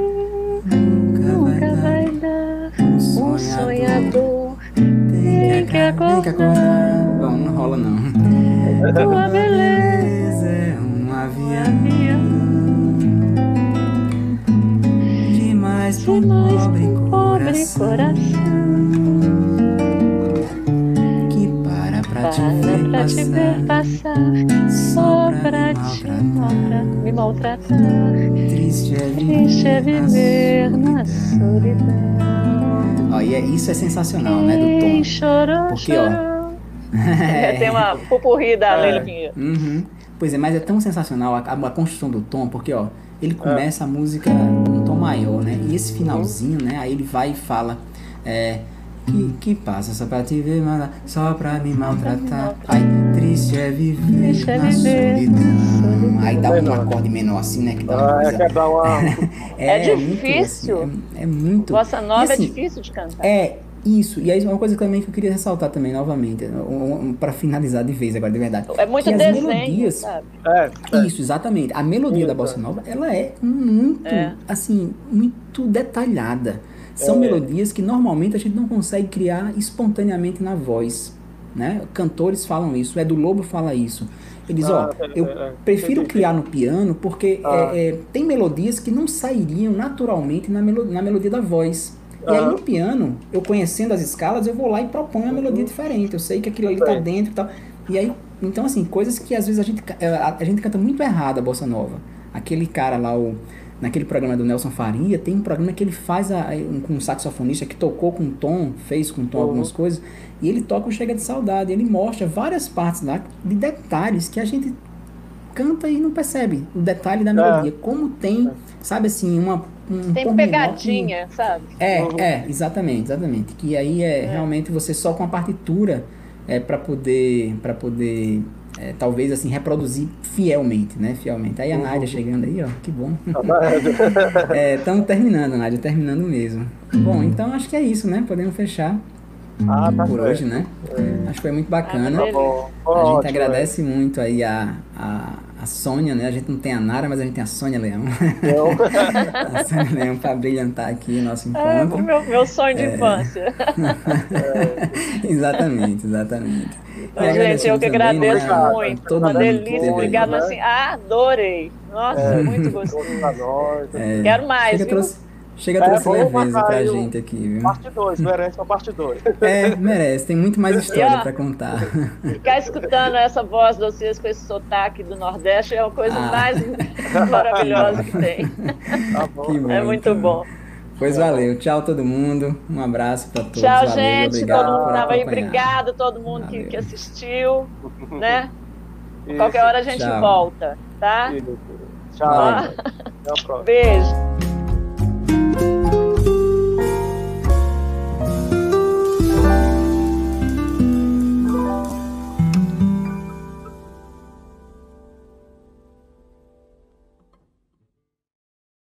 E: nunca vai dar. Um sonhador tem que acordar.
C: Bom, não rola não.
E: Tua beleza demais pra um pobre coração que para pra te ver passar só pra te maltratar.
F: me maltratar.
E: Triste é
F: Triste é
E: viver
F: viver
E: na
F: solidão.
C: Ó, e é, isso é sensacional, né, do
F: Quem
C: tom.
F: chorou,
C: Porque, ó,
F: chorou.
B: Tem uma pupurri da
A: É.
C: Uhum. Pois é, mas é tão sensacional a, a construção do tom, porque ó, ele começa a música maior, né? E esse finalzinho, né? Aí ele vai e fala, é, que, que passa só pra te ver, mala, só pra me maltratar. Aí, triste é viver
F: Triste é
C: na
F: viver
C: solidão. Aí dá um
A: Menor.
C: acorde menor assim, né? Que dá uma
A: Ah, é
C: coisa.
A: uma.
B: É
C: muito,
B: difícil.
C: assim, é, é muito.
B: Bossa nova
C: assim,
B: é difícil de cantar.
C: É, isso. E aí uma coisa também que eu queria ressaltar também, novamente, um, um, para finalizar de vez agora, de verdade.
B: É muito
C: que as
B: desenho,
C: melodias-
B: sabe?
A: É, é.
C: Isso, exatamente. A melodia da bossa nova, ela é muito,
B: É.
C: assim, muito detalhada. São
A: É.
C: melodias que normalmente a gente não consegue criar espontaneamente na voz, né? Cantores falam isso, o Edu Lobo fala isso. Eles, ó,
A: Ah, é,
C: eu
A: é, é.
C: prefiro criar no piano porque
A: Ah.
C: é, é, tem melodias que não sairiam naturalmente na, melo na melodia da voz. E aí no piano, eu conhecendo as escalas, eu vou lá e proponho uma melodia diferente. Eu sei que aquilo ali tá dentro e tal. E aí, então assim, coisas que às vezes a gente, eh, a, a gente canta muito errado a bossa nova. Aquele cara lá, o, naquele programa do Nelson Faria, tem um programa que ele faz a, um, com um saxofonista que tocou com tom, fez com tom
A: Uhum.
C: algumas coisas, e ele toca o Chega de Saudade. Ele mostra várias partes lá de detalhes que a gente canta e não percebe. O detalhe da
A: É.
C: melodia. Como tem, sabe assim, uma. Um
B: Tem
C: pormenor que-
B: pegadinha, sabe?
C: é,
A: Uhum.
C: é, exatamente, exatamente. Que aí é, realmente você só com a partitura é para poder para poder é, talvez assim reproduzir fielmente, né? Fielmente. Aí a
A: Uhum.
C: Nádia chegando aí, ó, que bom.
A: Tá
C: Estamos terminando, Nádia, terminando mesmo. Bom, então acho que é isso, né? Podemos fechar
A: Ah, tá
C: por
A: certo.
C: hoje, né? Acho que foi muito bacana.
B: Ah,
A: Tá bom.
C: A gente
A: Ótimo,
C: agradece muito aí a, a, a Sônia, né? A gente não tem a Nara, mas a gente tem a Sônia Leão.
A: Então,
C: a Sônia Leão para brilhantar aqui o nosso
B: É,
C: encontro.
B: meu, meu sonho de infância.
C: exatamente, exatamente.
B: Então, gente, eu que agradeço
C: né,
B: muito. Uma delícia. Obrigado,
A: né?
B: assim. Ah, adorei. Nossa, muito
A: todos
B: gostoso.
C: É,
B: Quero mais,
C: Chega
B: viu?
C: trouxe, chega
A: É,
C: trouxe
A: vamos
C: leveza pra gente aqui, viu?
A: Parte 2, merece uma parte 2.
C: É, merece, tem muito mais história
B: ó,
C: pra contar.
B: Ficar escutando essa voz de vocês com esse sotaque do Nordeste é uma coisa
C: Ah.
B: mais maravilhosa que tem.
A: Tá bom.
C: Que bom,
B: É muito
C: então.
B: bom.
C: Pois valeu, tchau todo mundo, um abraço pra todos.
B: Tchau,
C: valeu,
B: gente.
C: obrigado
B: Todo mundo tava aí. Obrigado todo mundo que, que assistiu, né?
A: Isso,
B: Qualquer hora a gente
C: Tchau.
B: volta, tá?
A: isso. Tchau.
C: Valeu.
A: Até a próxima.
B: Beijo.